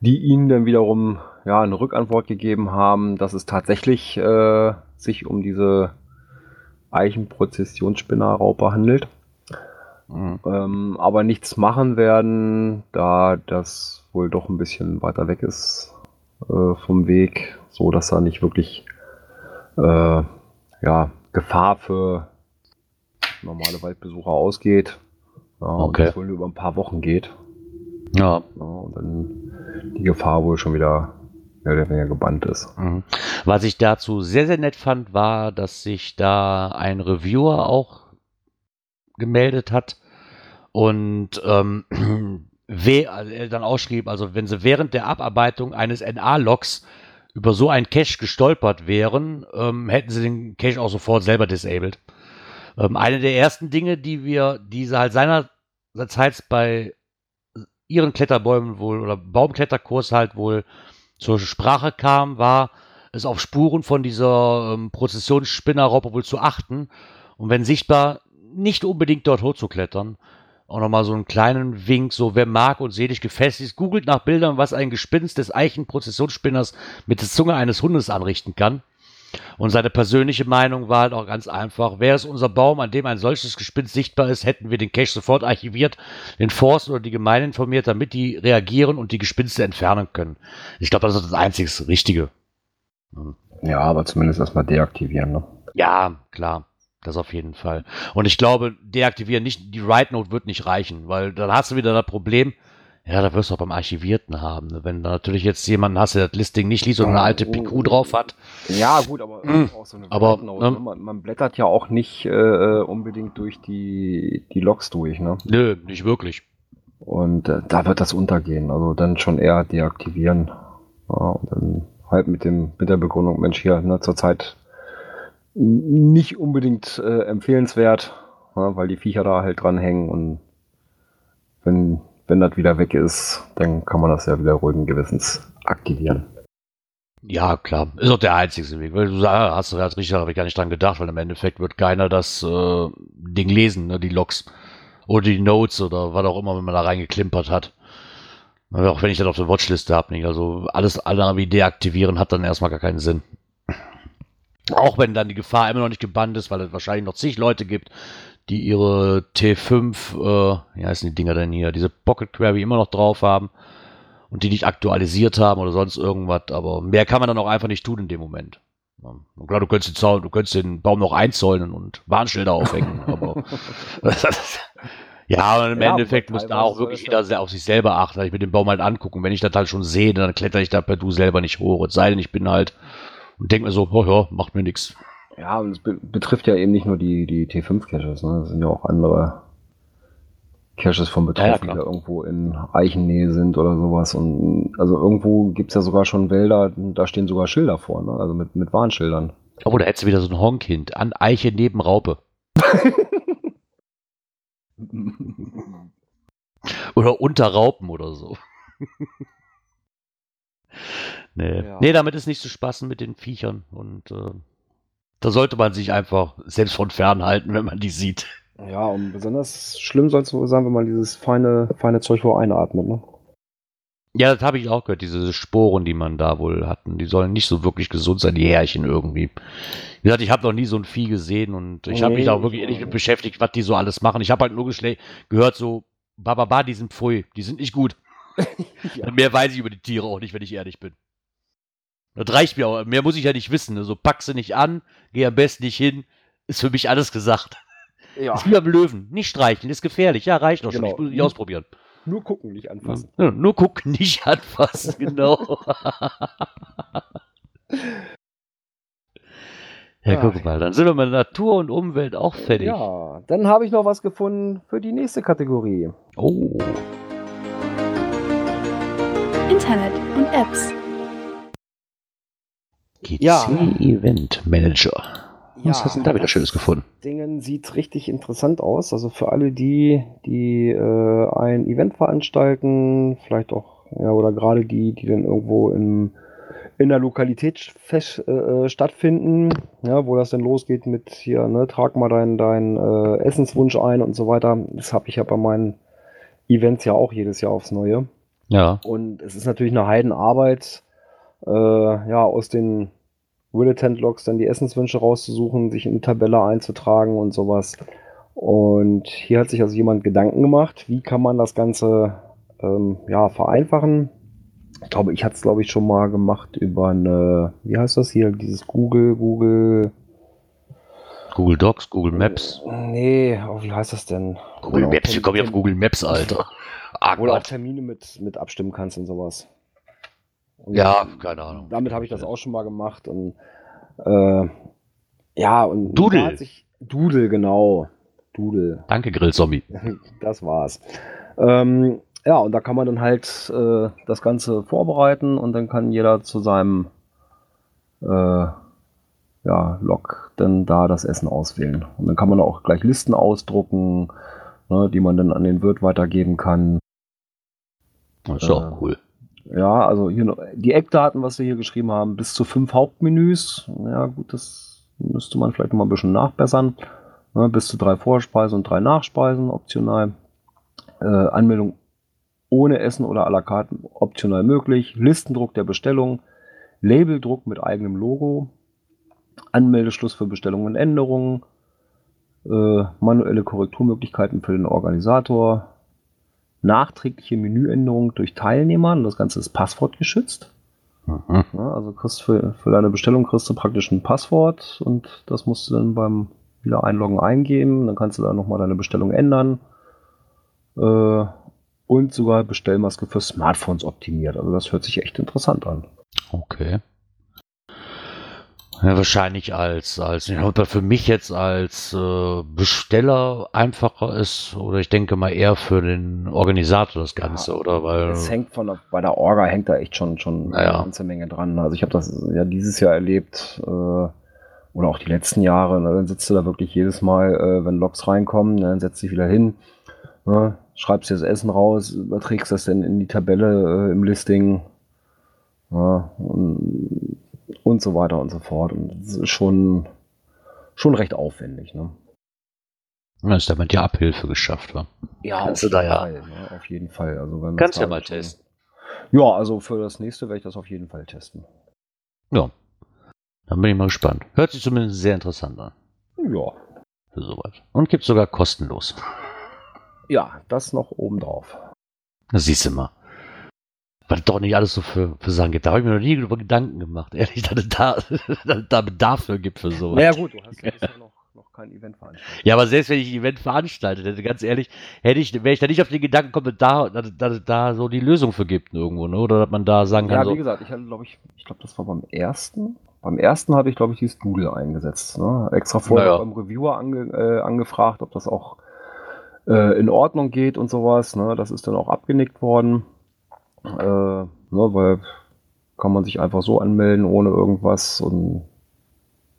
A: die ihnen dann wiederum ja eine Rückantwort gegeben haben, dass es tatsächlich äh, sich um diese Eichenprozessionsspinnerraupe handelt.
C: Mhm.
A: ähm, aber nichts machen werden, da das wohl doch ein bisschen weiter weg ist äh, vom Weg, so dass da nicht wirklich äh, ja, Gefahr für normale Waldbesucher ausgeht. Ja,
C: Okay.
A: Und das wohl über ein paar Wochen geht.
C: Ja.
A: Ja, und dann die Gefahr wohl schon wieder mehr oder weniger gebannt ist.
C: Mhm. Was ich dazu sehr, sehr nett fand, war, dass sich da ein Reviewer auch gemeldet hat und ähm, we- also er dann ausschrieb, also wenn sie während der Abarbeitung eines NA-Logs über so ein Cache gestolpert wären, ähm, hätten sie den Cache auch sofort selber disabled. Ähm, eine der ersten Dinge, die wir, die sie halt seinerzeit bei ihren Kletterbäumen wohl oder Baumkletterkurs halt wohl zur Sprache kam, war es auf Spuren von dieser ähm, Prozessionsspinnerraupe wohl zu achten und wenn sichtbar nicht unbedingt dort hochzuklettern. Auch nochmal so einen kleinen Wink, so wer mag und selig gefestigt ist, googelt nach Bildern, was ein Gespinst des Eichenprozessionsspinners mit der Zunge eines Hundes anrichten kann. Und seine persönliche Meinung war halt auch ganz einfach. Wäre es unser Baum, an dem ein solches Gespinst sichtbar ist, hätten wir den Cache sofort archiviert, den Forst oder die Gemeinde informiert, damit die reagieren und die Gespinste entfernen können. Ich glaube, das ist das einzig Richtige.
A: Ja, aber zumindest erstmal deaktivieren. Ne?
C: Ja, klar. Das auf jeden Fall. Und ich glaube, deaktivieren nicht, die Write Note wird nicht reichen, weil dann hast du wieder das Problem, ja, da wirst du auch beim Archivierten haben. ne? Wenn du natürlich jetzt jemanden hast, der das Listing nicht liest und eine alte PQ drauf hat.
A: Ja, gut, aber
C: Mm.
A: auch so eine
C: Aber, ne?
A: ne? man, man blättert ja auch nicht äh, unbedingt durch die, die Logs durch, ne?
C: Nö, nicht wirklich.
A: Und äh, da wird das untergehen. Also dann schon eher deaktivieren. Ja, und dann halt mit dem, mit der Begründung, Mensch, hier, ne, zurzeit nicht unbedingt äh, empfehlenswert, ja, weil die Viecher da halt dranhängen und wenn, wenn das wieder weg ist, dann kann man das ja wieder ruhigen Gewissens aktivieren.
C: Ja, klar. Ist auch der einzige Weg. Weil du sagst, hast du gerade richtig, habe ich gar nicht dran gedacht, weil im Endeffekt wird keiner das äh, Ding lesen, ne, die Logs. Oder die Notes oder was auch immer, wenn man da reingeklimpert hat. Auch wenn ich das auf der Watchliste habe, nicht. Also alles andere wie deaktivieren hat dann erstmal gar keinen Sinn. Auch wenn dann die Gefahr immer noch nicht gebannt ist, weil es wahrscheinlich noch zig Leute gibt, die ihre T5, äh, wie heißen die Dinger denn hier, diese Pocket Query immer noch drauf haben und die nicht aktualisiert haben oder sonst irgendwas, aber mehr kann man dann auch einfach nicht tun in dem Moment. Und klar, du könntest den, Zaun, du könntest den Baum noch einzäunen und Warnschilder aufhängen, aber ja, und im
A: Ja,
C: Endeffekt muss da auch wirklich jeder sehr auf sich selber achten. Ich will den Baum halt angucken. Wenn ich das halt schon sehe, dann kletter ich da per Du selber nicht hoch. Es sei denn, ich bin halt und denke mir so, oh ja, macht mir nichts.
A: Ja, und es be betrifft ja eben nicht nur die, die T5-Caches, ne? Das sind ja auch andere Caches von
C: Ja, ja,
A: Betroffenen,
C: klar.
A: die da irgendwo in Eichennähe sind oder sowas. Und also irgendwo gibt's ja sogar schon Wälder, da stehen sogar Schilder vor, ne? Also mit, mit Warnschildern.
C: Oh, da hättest du wieder so ein Honkind. An Eiche neben Raupe. Oder unter Raupen oder so. nee.
A: Ja.
C: nee, damit ist nicht zu spaßen mit den Viechern. Und äh, da sollte man sich einfach selbst von fern halten, wenn man die sieht.
A: Ja, und besonders schlimm soll es wohl sein, wenn man dieses feine, feine Zeug wohl einatmet, ne?
C: Ja, das habe ich auch gehört, diese Sporen, die man da wohl hatten. Die sollen nicht so wirklich gesund sein, die Härchen irgendwie. Wie gesagt, ich habe noch nie so ein Vieh gesehen und ich habe mich
A: Nee,
C: auch wirklich
A: ich-
C: nicht mit beschäftigt, was die so alles machen. Ich habe halt nur gehört, so, bababa, die sind pfui, die sind nicht gut.
A: Ja.
C: Mehr weiß ich über die Tiere auch nicht, wenn ich ehrlich bin. Das reicht mir auch. Mehr muss ich ja nicht wissen. Ne? So pack sie nicht an, geh am besten nicht hin. Ist für mich alles gesagt.
A: Ja,
C: Ist wie beim Löwen. Nicht streicheln, ist gefährlich. Ja, reicht doch schon.
A: Genau.
C: Ich muss nicht ausprobieren.
A: nur gucken, nicht anfassen.
C: Ja, nur gucken, nicht anfassen, genau. ja, guck mal, dann sind wir mit Natur und Umwelt auch fertig.
A: Ja, dann habe ich noch was gefunden für die nächste Kategorie.
C: Oh,
D: Internet und Apps.
C: GC
A: Ja.
C: Event Manager. Was
A: Ja,
C: hast du denn da wieder
A: das
C: Schönes gefunden?
A: Dingen sieht richtig interessant aus. Also für alle die, die äh, ein Event veranstalten, vielleicht auch, ja, oder gerade die, die dann irgendwo in, in der Lokalität fest, äh, äh, stattfinden, ja, wo das dann losgeht mit hier, ne, trag mal deinen dein, äh, Essenswunsch ein und so weiter. Das habe ich ja bei meinen Events ja auch jedes Jahr aufs Neue.
C: Ja,
A: Und es ist natürlich eine Heidenarbeit, äh, ja, aus den Will-Attent-Logs dann die Essenswünsche rauszusuchen, sich in die Tabelle einzutragen und sowas. Und hier hat sich also jemand Gedanken gemacht, wie kann man das Ganze ähm, ja, vereinfachen. Ich glaube, ich hatte es, glaube ich, schon mal gemacht über eine, wie heißt das hier, dieses Google, Google,
C: Google Docs, Google Maps.
A: Nee, oh, wie heißt das denn?
C: Google
A: auch
C: Maps, wie
A: Term-
C: komme ich auf Google Maps, Alter?
A: Wo du auch. Termine mit, mit abstimmen kannst und sowas. Und
C: Ja, keine Ahnung.
A: Damit habe ich das auch schon mal gemacht und äh, ja und
C: Doodle.
A: sich, Doodle genau, Doodle,
C: Danke, Grillzombie.
A: das war's. Ähm, ja und da kann man dann halt äh, das Ganze vorbereiten und dann kann jeder zu seinem äh, ja, Log dann da das Essen auswählen und dann kann man auch gleich Listen ausdrucken, ne, die man dann an den Wirt weitergeben kann.
C: Das ist
A: Äh,
C: cool.
A: Ja, also hier noch die Eckdaten, was wir hier geschrieben haben, bis zu fünf Hauptmenüs. Ja, gut, das müsste man vielleicht noch mal ein bisschen nachbessern. Ne, bis zu drei Vorspeisen und drei Nachspeisen optional. Äh, Anmeldung ohne Essen oder à la carte optional möglich. Listendruck der Bestellung. Labeldruck mit eigenem Logo. Anmeldeschluss für Bestellungen und Änderungen. Äh, manuelle Korrekturmöglichkeiten für den Organisator nachträgliche Menüänderung durch Teilnehmer. Und das Ganze ist passwortgeschützt.
C: Mhm.
A: Ja, also kriegst für, für deine Bestellung kriegst du praktisch ein Passwort und das musst du dann beim wieder einloggen eingeben. Dann kannst du da nochmal deine Bestellung ändern. Äh, und sogar Bestellmaske für Smartphones optimiert. Also das hört sich echt interessant an.
C: Okay. Ja, wahrscheinlich als, als, ja, ob für mich jetzt als äh, Besteller einfacher ist oder ich denke mal eher für den Organisator das Ganze, oder? Weil,
A: Es hängt von der, bei der Orga hängt da echt schon, schon
C: Naja.
A: eine ganze Menge dran. Also ich habe das ja dieses Jahr erlebt äh, oder auch die letzten Jahre. Ne? Dann sitzt du da wirklich jedes Mal, äh, wenn Logs reinkommen, ne? dann setzt dich wieder hin, ne? schreibst dir das Essen raus, überträgst das dann in die Tabelle äh, im Listing ja? und, und so weiter und so fort. Und das ist schon, schon recht aufwendig. Ne?
C: dann ist damit ja Abhilfe geschafft, wa?
A: Ja,
C: Kannst
A: auf
C: du da
A: jeden
C: ja-
A: Fall, ne? auf jeden Fall. Also wenn das
C: Kannst ja
A: da
C: mal
A: schon-
C: testen.
A: Ja, also für das nächste werde ich das auf jeden Fall testen.
C: Ja. Dann bin ich mal gespannt. Hört sich zumindest sehr interessant an.
A: Ja.
C: Für sowas. Und gibt sogar kostenlos.
A: Ja, das noch obendrauf.
C: Das siehst du mal. Was doch nicht alles so für, für Sachen gibt. Da habe ich mir noch nie über Gedanken gemacht, ehrlich, dass es da, dass es da Bedarf für gibt für sowas.
A: Naja gut, du hast ja bisher noch, noch kein Event veranstaltet.
C: Ja, aber selbst wenn ich ein Event veranstaltet hätte, ganz ehrlich, hätte ich, wäre ich da nicht auf den Gedanken gekommen, dass da, dass, dass es da so die Lösung für gibt irgendwo, ne? Oder dass man da sagen kann,
A: Ja,
C: so,
A: wie gesagt, ich hatte, glaube ich, ich glaube, das war beim ersten. Beim ersten hatte ich, glaube ich, dieses Doodle eingesetzt. Ne? Extra vorher
C: Naja.
A: beim Reviewer ange, äh, angefragt, ob das auch äh, in Ordnung geht und sowas. Ne? Das ist dann auch abgenickt worden. Äh, ne? Weil kann man sich einfach so anmelden ohne irgendwas und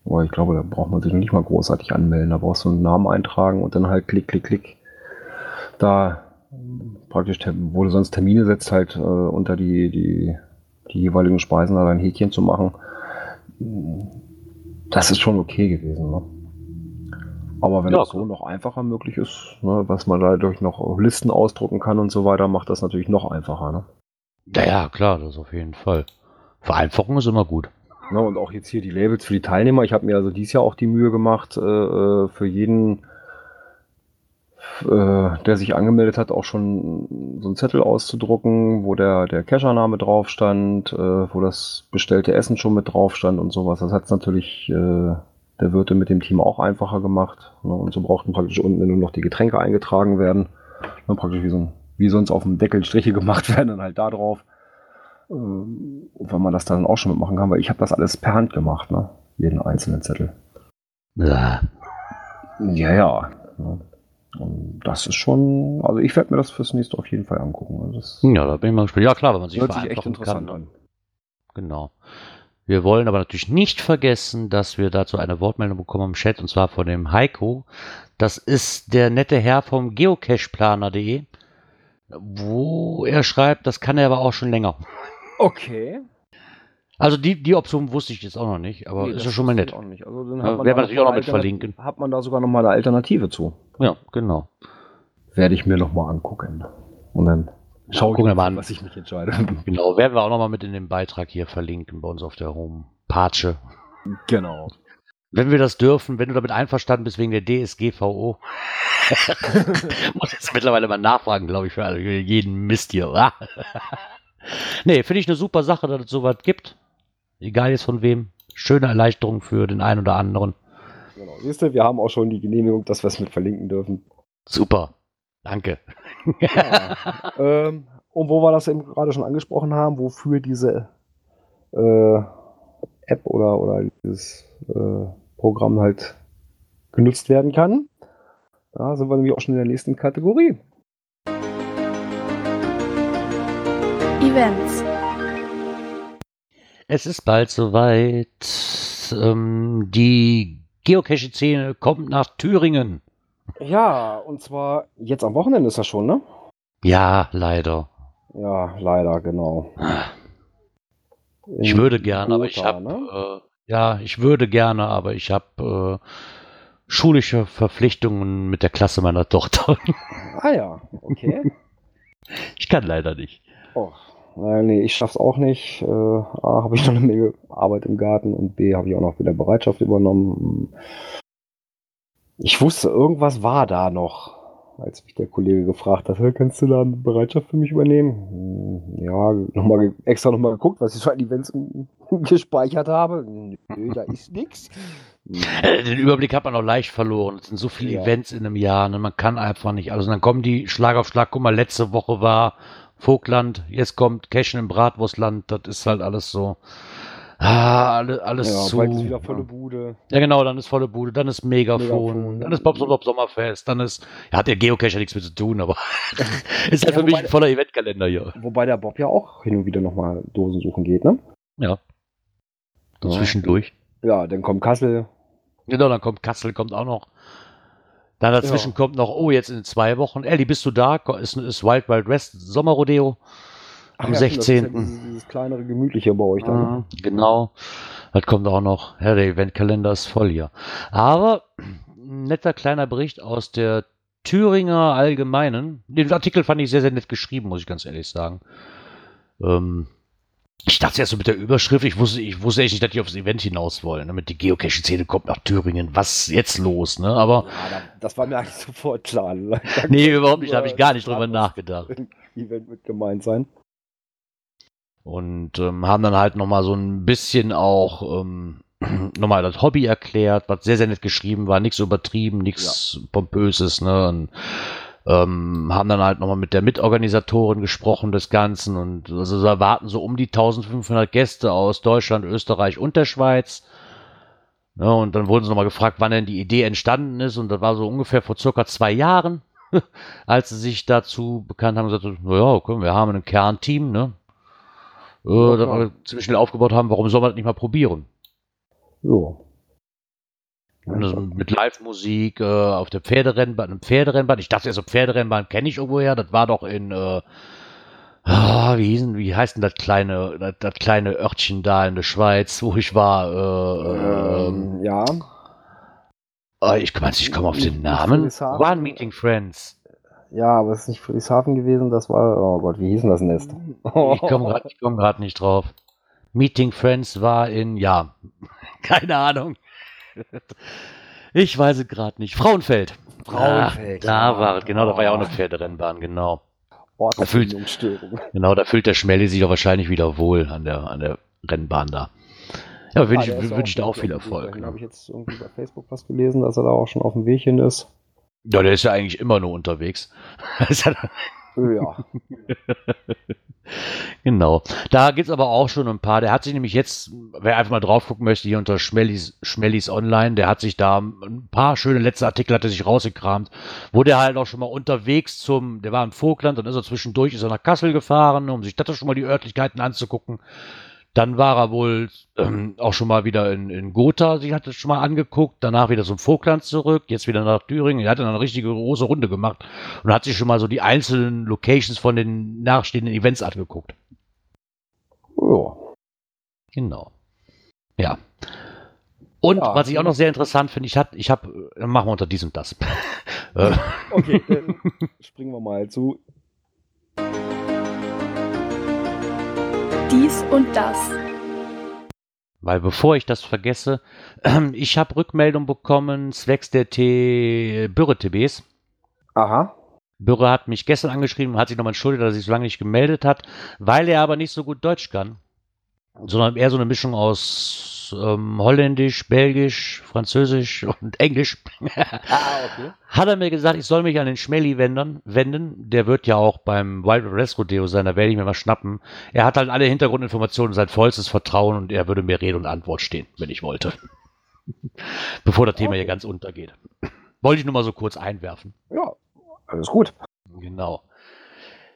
A: aber ich glaube, da braucht man sich nicht mal großartig anmelden. Da brauchst du einen Namen eintragen und dann halt klick, klick, klick. Da praktisch, wo du sonst Termine setzt, halt äh, unter die, die, die jeweiligen Speisen da ein Häkchen zu machen. Das ist schon okay gewesen. Ne? Aber wenn
C: Ja,
A: das so noch einfacher möglich ist, ne, was man dadurch noch Listen ausdrucken kann und so weiter, macht das natürlich noch einfacher. Ne?
C: Ja, ja, klar, das auf jeden Fall. Vereinfachung ist immer gut.
A: Ne, und auch jetzt hier die Labels für die Teilnehmer. Ich habe mir also dieses Jahr auch die Mühe gemacht, äh, äh, für jeden, äh, der sich angemeldet hat, auch schon so einen Zettel auszudrucken, wo der, der Cachername drauf stand, äh, wo das bestellte Essen schon mit drauf stand und sowas. Das hat es natürlich äh, der Wirte mit dem Team auch einfacher gemacht. Ne? Und so brauchten praktisch unten nur noch die Getränke eingetragen werden. Ne? Praktisch wie, so ein, wie sonst auf dem Deckel Striche gemacht werden, dann halt da drauf. Ähm, wenn man das dann auch schon mitmachen kann, weil ich habe das alles per Hand gemacht, ne? Jeden einzelnen Zettel.
C: Ja,
A: Ja, ja. ne? Und das ist schon, also ich werde mir das fürs nächste auf jeden Fall angucken. Also das
C: ja da bin ich mal gespannt. Ja, klar, wenn man sich
A: hört sich echt interessant
C: kann.
A: an.
C: Genau. Wir wollen aber natürlich nicht vergessen, dass wir dazu eine Wortmeldung bekommen im Chat und zwar von dem Heiko. Das ist der nette Herr vom geocacheplaner.de, wo er schreibt, das kann er aber auch schon länger.
A: Okay.
C: Also die, die Option wusste ich jetzt auch noch nicht, aber
A: Nee,
C: ist ja schon mal nett.
A: Auch nicht. Also dann
C: Ja,
A: hat man
C: werden
A: da
C: wir natürlich auch noch
A: mal
C: mit verlinken.
A: Hat man da sogar noch mal eine Alternative zu.
C: Ja, genau.
A: Werde ich mir noch mal angucken. Und dann schaue
C: gucken wir
A: ich
C: mal an.
A: was ich mich entscheide.
C: Genau, werden wir auch nochmal mit in den Beitrag hier verlinken bei uns auf der Homepage.
A: genau.
C: Wenn wir das dürfen, wenn du damit einverstanden bist wegen der DSGVO, muss jetzt mittlerweile mal nachfragen, glaube ich, für jeden Mist hier. nee, finde ich eine super Sache, dass es sowas gibt. Egal jetzt von wem. Schöne Erleichterung für den einen oder anderen.
A: Genau. Siehst du, wir haben auch schon die Genehmigung, dass wir es mit verlinken dürfen.
C: Super. Danke.
A: Ja. ähm, und wo wir das eben gerade schon angesprochen haben, wofür diese äh, App oder, oder dieses äh, Programm halt genutzt werden kann. Da sind wir nämlich auch schon in der nächsten Kategorie.
D: Events.
C: Es ist bald soweit. Ähm, die Geocaching-Szene kommt nach Thüringen.
A: Ja, und zwar jetzt am Wochenende ist das schon, ne?
C: Ja, leider.
A: Ja, leider, genau.
C: Ich
A: In
C: würde gerne, aber ich habe
A: ne?
C: Ja, ich würde gerne, aber ich habe äh, schulische Verpflichtungen mit der Klasse meiner Tochter.
A: Ah ja, okay.
C: ich kann leider nicht.
A: oh, äh, nee, ich schaff's auch nicht. Äh, A, habe ich noch eine Menge Arbeit im Garten und B, habe ich auch noch wieder Bereitschaft übernommen. Ich wusste, irgendwas war da noch, als mich der Kollege gefragt hat, "Hä, kannst du da eine Bereitschaft für mich übernehmen? Hm, Ja, noch mal, ge- extra nochmal geguckt, was ich für Events gespeichert habe. Nö, da ist nichts.
C: Äh, Den Überblick hat man auch leicht verloren. Es sind so viele
A: Ja.
C: Events in einem Jahr, ne? man kann einfach nicht alles. Und dann kommen die Schlag auf Schlag. Guck mal, letzte Woche war Vogtland, jetzt kommt Cashen im Bratwurstland. Das ist halt alles so. Ah, alle, alles
A: Ja,
C: zu.
A: bald ist wieder volle Bude.
C: Ja, genau, dann ist volle Bude, dann ist Megafon,
A: Megafon,
C: dann ist Bob Sommerfest, dann ist. Ja, hat der Geocache ja nichts mit zu tun, aber ist halt
A: Ja,
C: für mich ein voller Eventkalender hier.
A: Wobei der Bob ja auch hin und wieder nochmal Dosen suchen geht, ne?
C: Ja. So
A: Ja.
C: zwischendurch.
A: Ja, dann kommt Kassel.
C: Genau, dann kommt Kassel, kommt auch noch. Dann dazwischen
A: Ja.
C: kommt noch, oh, jetzt in zwei Wochen. Elli, bist du da? Ist, ist Wild Wild West Sommerrodeo am
A: ja, stimmt, das ist ja
C: 16.
A: dieses, dieses kleinere, gemütliche bei euch dann.
C: Mhm, genau. Das kommt auch noch. Ja, der Eventkalender ist voll hier. Aber ein netter kleiner Bericht aus der Thüringer Allgemeinen. Den Artikel fand ich sehr, sehr nett geschrieben, muss ich ganz ehrlich sagen. Ähm, ich dachte erst so mit der Überschrift, ich wusste, ich wusste echt nicht, dass die aufs Event hinaus wollen. Damit die Geocaching-Szene kommt nach Thüringen. Was ist jetzt los, ne? Aber
A: Ja, da, das war mir eigentlich sofort klar.
C: nee, überhaupt nicht. Da habe ich gar nicht drüber nachgedacht.
A: Event wird gemeint sein.
C: Und ähm, haben dann halt nochmal so ein bisschen auch ähm, nochmal das Hobby erklärt, was sehr, sehr nett geschrieben war, nichts übertrieben, nichts Pompöses, ne? Und, ähm, haben dann halt nochmal mit der Mitorganisatorin gesprochen des Ganzen und also da erwarten so um die 1500 Gäste aus Deutschland, Österreich und der Schweiz. Ne, und dann wurden sie nochmal gefragt, wann denn die Idee entstanden ist und das war so ungefähr vor circa zwei Jahren, als sie sich dazu bekannt haben und gesagt, naja, okay, wir haben ein Kernteam, ne? Äh,
A: Ja,
C: wir ziemlich schnell aufgebaut haben, warum soll man das nicht mal probieren? Das mit Live-Musik äh, auf der Pferderennbahn, einem Pferderennbahn. Ich dachte erst, so Pferderennbahn kenne ich irgendwoher. Das war doch in, äh, ah, wie, hieß denn, wie heißt denn das kleine, das, das kleine Örtchen da in der Schweiz, wo ich war? Äh, ähm,
A: Ähm, ja.
C: äh, ich, ich komme auf den Namen. One Meeting Friends.
A: Ja, aber es ist nicht Friedrichshafen gewesen, das war, oh Gott, wie hieß denn das Nest?
C: Ich komme gerade komm nicht drauf. Meeting Friends war in, ja, keine Ahnung. Ich weiß es gerade nicht. Frauenfeld.
A: Frauenfeld,
C: Ah, da
A: ja.
C: war es, genau, da war ja auch eine Pferderennbahn, genau.
A: Ortsverbindungsstörung.
C: Genau, da fühlt der Schmelly sich auch wahrscheinlich wieder wohl an der, an der Rennbahn da. Ja,
A: Ah,
C: wünsche
A: ist
C: ich, wünsch da auch
A: auf
C: viel Erfolg.
A: dahin. Habe ich
C: Ne?
A: jetzt irgendwie bei Facebook was gelesen, dass er da auch schon auf dem Weg hin ist.
C: Ja, der ist ja eigentlich immer nur unterwegs. Ja- genau. Da gibt's aber auch schon ein paar. Der hat sich nämlich jetzt, wer einfach mal drauf gucken möchte, hier unter Schmellis, Schmellis Online, der hat sich da ein paar schöne letzte Artikel hat er sich rausgekramt, wo der halt auch schon mal unterwegs zum, der war in Vogtland, dann ist er zwischendurch, ist er nach Kassel gefahren, um sich das schon mal die Örtlichkeiten anzugucken. Dann war er wohl ähm, auch schon mal wieder in, in Gotha, sich hat das schon mal angeguckt, danach wieder zum Vogtland zurück, jetzt wieder nach Thüringen. Er hat dann eine richtige große Runde gemacht und hat sich schon mal so die einzelnen Locations von den nachstehenden Events angeguckt.
A: ja.
C: Genau. Ja. Und
A: Ja.
C: was ich auch noch sehr interessant finde, ich habe, ich habe, machen wir unter dies und das.
A: Okay, dann springen wir mal zu.
D: Dies und das.
C: Weil bevor ich das vergesse, ich habe Rückmeldung bekommen zwecks der T Bürre-TBs.
A: Aha.
C: Bürre hat mich gestern angeschrieben und hat sich nochmal entschuldigt, dass er sich so lange nicht gemeldet hat, weil er aber nicht so gut Deutsch kann, sondern eher so eine Mischung aus aus ähm, Holländisch, Belgisch, Französisch und Englisch.
A: Ah, okay.
C: Hat er mir gesagt, ich soll mich an den Schmelly wenden, wenden. Der wird ja auch beim Wild West Rodeo sein, da werde ich mir mal schnappen. Er hat halt alle Hintergrundinformationen, sein vollstes Vertrauen und er würde mir Rede und Antwort stehen, wenn ich wollte. Bevor das Thema hier ganz untergeht. Wollte ich nur mal so kurz einwerfen.
A: Ja, alles gut.
C: Genau.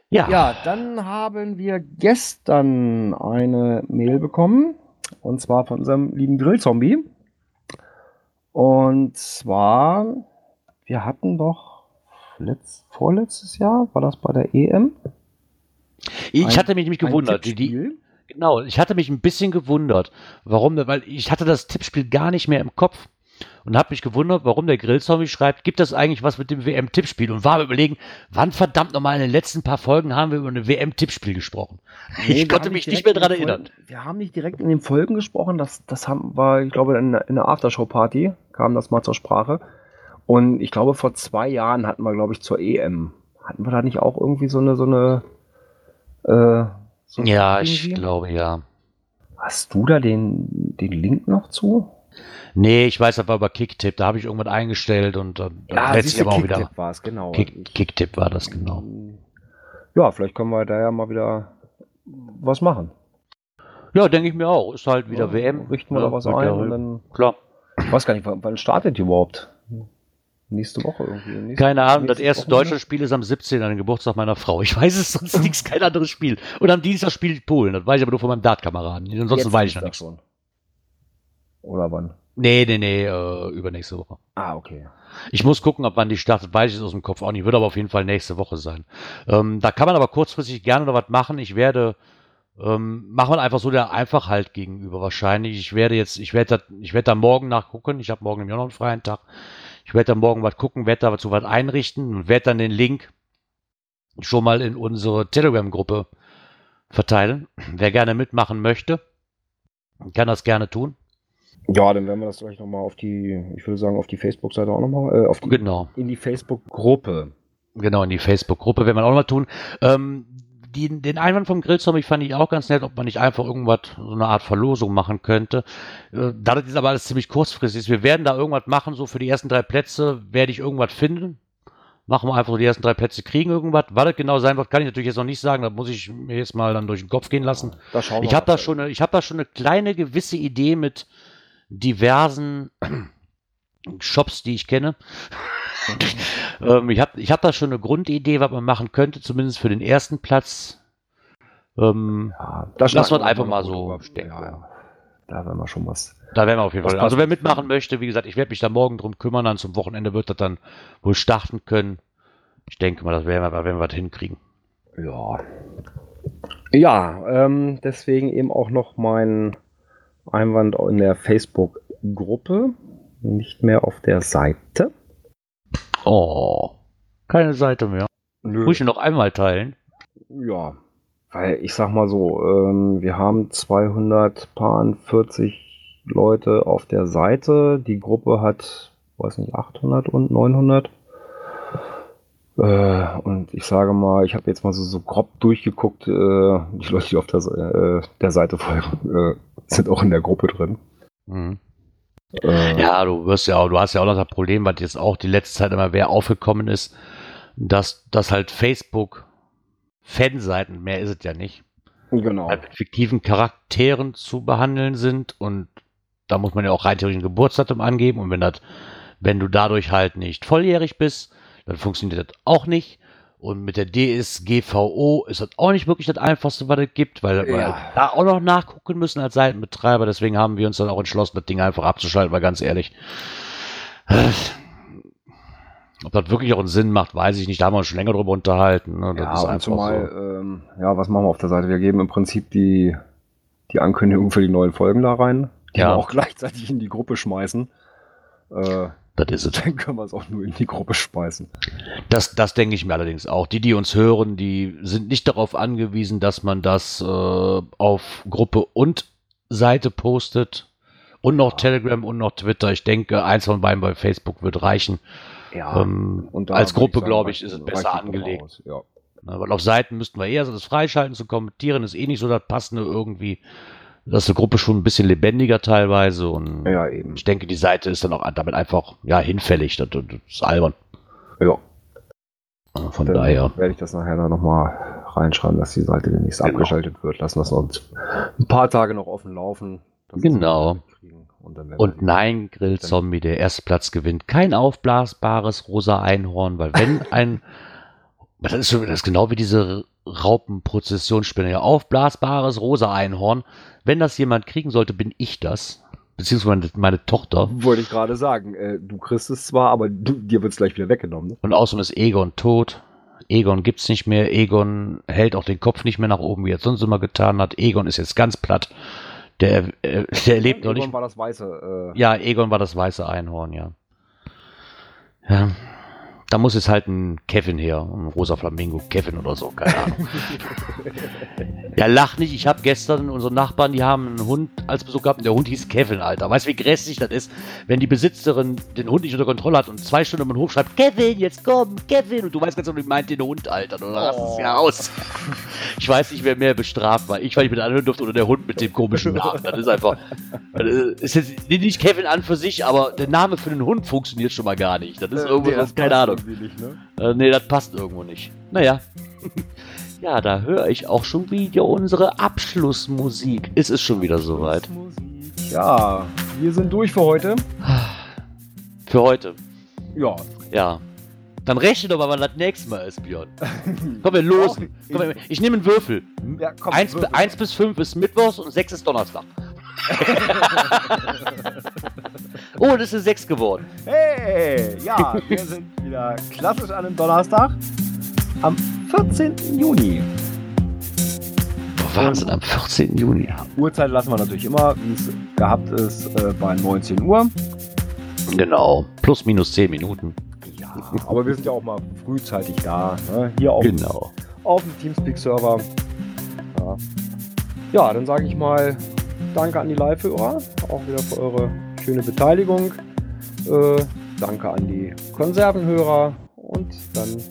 C: Ja.
A: Ja, dann haben wir gestern eine Mail bekommen. Und zwar von unserem lieben Grillzombie. Und zwar, wir hatten doch letzt, vorletztes Jahr, war das bei der EM?
C: Ich
A: Ein-
C: hatte mich nämlich gewundert. Die, genau, ich hatte mich ein bisschen gewundert. Warum? Weil ich hatte das Tippspiel gar nicht mehr im Kopf. Und habe mich gewundert, warum der Grillzombie schreibt, gibt das eigentlich was mit dem WM-Tippspiel? Und war überlegen, wann verdammt nochmal in den letzten paar Folgen haben wir über eine WM-Tippspiel gesprochen?
A: Nee,
C: ich konnte mich
A: nicht
C: mehr dran
A: den
C: erinnern.
A: Wir haben nicht direkt in den Folgen gesprochen. Das, das haben, war, ich glaube, in, der- in der Aftershow-Party kam das mal zur Sprache. Und ich glaube, vor zwei Jahren hatten wir, glaube ich, zur EM. Hatten wir da nicht auch irgendwie so eine, so eine, äh, so ein
C: Ja,
A: Tipp
C: ich
A: irgendwie?
C: glaube ja.
A: Hast du da den, den Link noch zu?
C: Nee, ich weiß aber über Kicktipp, da habe ich irgendwas eingestellt und dann dann lädt sich aber auch wieder.
A: Kicktipp war es, genau.
C: Kick, Kicktipp war das genau.
A: Ja, vielleicht können wir da ja mal wieder was machen.
C: Ja, denke ich mir auch. Ist halt wieder
A: Ja,
C: WM.
A: Richten wir
C: Ja,
A: da was ein
C: ja-
A: und dann,
C: Klar.
A: ich weiß gar nicht, wann, startet die überhaupt? Nächste Woche irgendwie. Nächste,
C: Keine Ahnung, das erste deutsche Spiel ist am 17. an den Geburtstag meiner Frau. Ich weiß es sonst nichts, kein anderes Spiel. Und am Dienstag spielt Polen. Das weiß ich aber nur von meinem Dart-Kameraden. Ansonsten
A: Jetzt
C: weiß ich noch nichts.
A: schon. Oder wann?
C: Nee, nee, nee, äh, übernächste Woche.
A: Ah, okay.
C: Ich muss gucken, ob wann die startet, weiß ich es aus dem Kopf auch nicht. Wird aber auf jeden Fall nächste Woche sein. Ähm, da kann man aber kurzfristig gerne noch was machen. Ich werde, ähm, machen wir einfach so der Einfachheit gegenüber wahrscheinlich. Ich werde jetzt, ich werde da, ich werde da morgen nachgucken. Ich habe morgen im Jahr noch einen freien Tag. Ich werde da morgen was gucken, werde da zu was einrichten und werde dann den Link schon mal in unsere Telegram-Gruppe verteilen. Wer gerne mitmachen möchte, kann das gerne tun.
A: Ja, dann werden wir das gleich nochmal auf die, ich würde sagen, auf die Facebook-Seite auch nochmal, äh, auf die,
C: Genau.
A: in die Facebook-Gruppe.
C: Genau, in die Facebook-Gruppe werden wir auch noch mal tun. Ähm, die, den Einwand vom Grillzombie fand ich auch ganz nett, ob man nicht einfach irgendwas, so eine Art Verlosung machen könnte. Äh, da das jetzt aber alles ziemlich kurzfristig ist, wir werden da irgendwas machen, so für die ersten drei Plätze werde ich irgendwas finden. Machen wir einfach so die ersten drei Plätze kriegen irgendwas. Was das genau sein wird, kann ich natürlich jetzt noch nicht sagen. Da muss ich mir jetzt mal dann durch den Kopf gehen lassen. Ich habe da schon, eine, ich habe da schon eine kleine gewisse Idee mit diversen Shops, die ich kenne. ähm, ich habe, ich habe da schon eine Grundidee, was man machen könnte, zumindest für den ersten Platz. Ähm,
A: Ja, da
C: Lass
A: schnacken
C: wir einfach mal so.
A: Ja, ja. Da werden wir schon was.
C: da werden wir auf jeden
A: Das
C: Fall. Also wer mitmachen möchte, wie gesagt, ich werde mich da morgen drum kümmern. Dann zum Wochenende wird das dann wohl starten können. Ich denke mal, das werden wir, da werden wir was hinkriegen.
A: Ja. Ja, ähm, deswegen eben auch noch mein Einwand in der Facebook-Gruppe, nicht mehr auf der Seite.
C: Oh, keine Seite mehr.
A: Nö.
C: Muss ich noch einmal teilen?
A: Ja, weil ich sag mal so, ähm, wir haben 240 Leute auf der Seite. Die Gruppe hat, weiß nicht, 800 und 900. Äh, und ich sage mal, ich habe jetzt mal so, so grob durchgeguckt, äh, die Leute, die auf der, äh, der Seite folgen, äh, sind auch in der Gruppe drin.
C: Mhm. Ja, du wirst ja auch, du hast ja auch noch das Problem, was jetzt auch die letzte Zeit immer mehr aufgekommen ist, dass, dass halt Facebook Fanseiten, mehr ist es ja nicht,
A: genau.
C: halt mit fiktiven Charakteren zu behandeln sind und da muss man ja auch rein theoretisch ein Geburtsdatum angeben und wenn das, wenn du dadurch halt nicht volljährig bist, dann funktioniert das auch nicht. Und mit der DSGVO ist das auch nicht wirklich das Einfachste, was es gibt, weil wir
A: Ja.
C: da auch noch nachgucken müssen als Seitenbetreiber. Deswegen haben wir uns dann auch entschlossen, das Ding einfach abzuschalten, weil ganz ehrlich, äh, ob das wirklich auch einen Sinn macht, weiß ich nicht. Da haben wir uns schon länger drüber unterhalten. Ne? Das
A: Ja,
C: ist
A: und zumal,
C: so.
A: ähm, ja, was machen wir auf der Seite? Wir geben im Prinzip die, die Ankündigung für die neuen Folgen da rein, die
C: Ja.
A: wir auch gleichzeitig in die Gruppe schmeißen. Äh,
C: Das ist es.
A: dann können wir es auch nur in die Gruppe schmeißen.
C: Das, das denke ich mir allerdings auch. Die, die uns hören, die sind nicht darauf angewiesen, dass man das äh, auf Gruppe und Seite postet. Und noch Telegram und noch Twitter. Ich denke, eins von beiden bei Facebook wird reichen.
A: Ja,
C: ähm, als Gruppe, glaube ich, ist es besser angelegt.
A: Ja.
C: Ne, weil auf Seiten müssten wir eher so das freischalten zu kommentieren, ist eh nicht so das Passende irgendwie. Das ist eine Gruppe schon ein bisschen lebendiger teilweise und
A: Ja, eben.
C: ich denke, die Seite ist dann auch damit einfach ja hinfällig. Das, das ist albern.
A: Ja,
C: Von
A: dann
C: daher.
A: werde ich das nachher dann nochmal reinschreiben, dass die Seite demnächst
C: Genau.
A: abgeschaltet wird. Lassen das noch ein paar Tage noch offen laufen.
C: Genau.
A: Und,
C: Und nein, Grillzombie, der erste Platz gewinnt. Kein aufblasbares rosa Einhorn, weil wenn ein. Das ist, das ist genau wie diese Raupenprozessionsspinne. Ja, aufblasbares rosa Einhorn. Wenn das jemand kriegen sollte, bin ich das. Beziehungsweise meine, meine Tochter.
A: Wollte ich gerade sagen, äh, du kriegst es zwar, aber du, dir wird es gleich wieder weggenommen. Ne?
C: Und außerdem ist Egon tot. Egon gibt's nicht mehr. Egon hält auch den Kopf nicht mehr nach oben, wie er es sonst immer getan hat. Egon ist jetzt ganz platt. Der, äh, der lebt noch
A: Irgendwann
C: nicht.
A: war das weiße. Äh,
C: Ja, Egon war das weiße Einhorn, ja. Ja. Da muss jetzt halt ein Kevin her. Ein rosa Flamingo Kevin oder so, keine Ahnung. ja, lach nicht. Ich habe gestern unsere Nachbarn, die haben einen Hund als Besuch gehabt und der Hund hieß Kevin, Alter. Weißt du, wie grässlich das ist, wenn die Besitzerin den Hund nicht unter Kontrolle hat und zwei Stunden im Hof schreibt, Kevin, jetzt komm, Kevin. Und du weißt ganz genau, wie meint den Hund, Alter. Du rast es ja aus. Ich weiß nicht, wer mehr bestraft war. Ich, weil ich mit anhören durfte oder der Hund mit dem komischen Namen. Das ist einfach. Das ist jetzt nicht Kevin an für sich, aber der Name für den Hund funktioniert schon mal gar nicht. Das ist irgendwo,
A: nee,
C: das, keine Ahnung.
A: Irgendwie Nicht, ne?
C: Äh, nee, das passt irgendwo nicht. Naja. Ja, da höre ich auch schon wieder unsere Abschlussmusik. Ist es schon wieder soweit?
A: Ja, wir sind durch für heute.
C: Für heute.
A: Ja.
C: Ja. Dann rechne doch mal, wann das nächste Mal ist, Björn. Komm, wir losen. Komm, wir- ich nehme einen Würfel.
A: Ja, komm,
C: Eins,
A: Würfel.
C: eins bis fünf ist Mittwochs und sechs ist Donnerstag. oh, das ist sechs geworden.
A: Hey, ja, wir sind wieder klassisch an einem Donnerstag am 14. Juni.
C: Wahnsinn, am 14. Juni.
A: Uhrzeit lassen wir natürlich immer, wie es gehabt ist, äh, bei 19 Uhr.
C: Genau. Plus minus zehn Minuten.
A: Ja, aber wir sind ja auch mal frühzeitig da. Ne? Hier auf,
C: Genau.
A: auf dem Teamspeak-Server. Ja. ja, dann sage ich mal Danke an die Live-Hörer, auch wieder für eure schöne Beteiligung. Äh, danke an die Konservenhörer und dann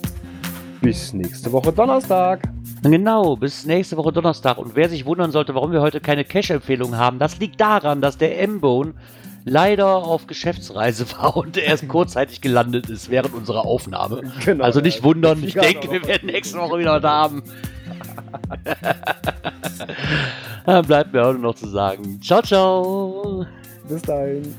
A: bis nächste Woche Donnerstag.
C: Genau, bis nächste Woche Donnerstag. Und wer sich wundern sollte, warum wir heute keine Cash-Empfehlung haben, das liegt daran, dass der M-Bone leider auf Geschäftsreise war und erst kurzzeitig gelandet ist während unserer Aufnahme.
A: Genau,
C: Also nicht wundern, ich denke, wir werden nächste Woche wieder da haben. Dann bleibt mir auch nur noch zu sagen. Ciao, ciao.
A: Bis dahin.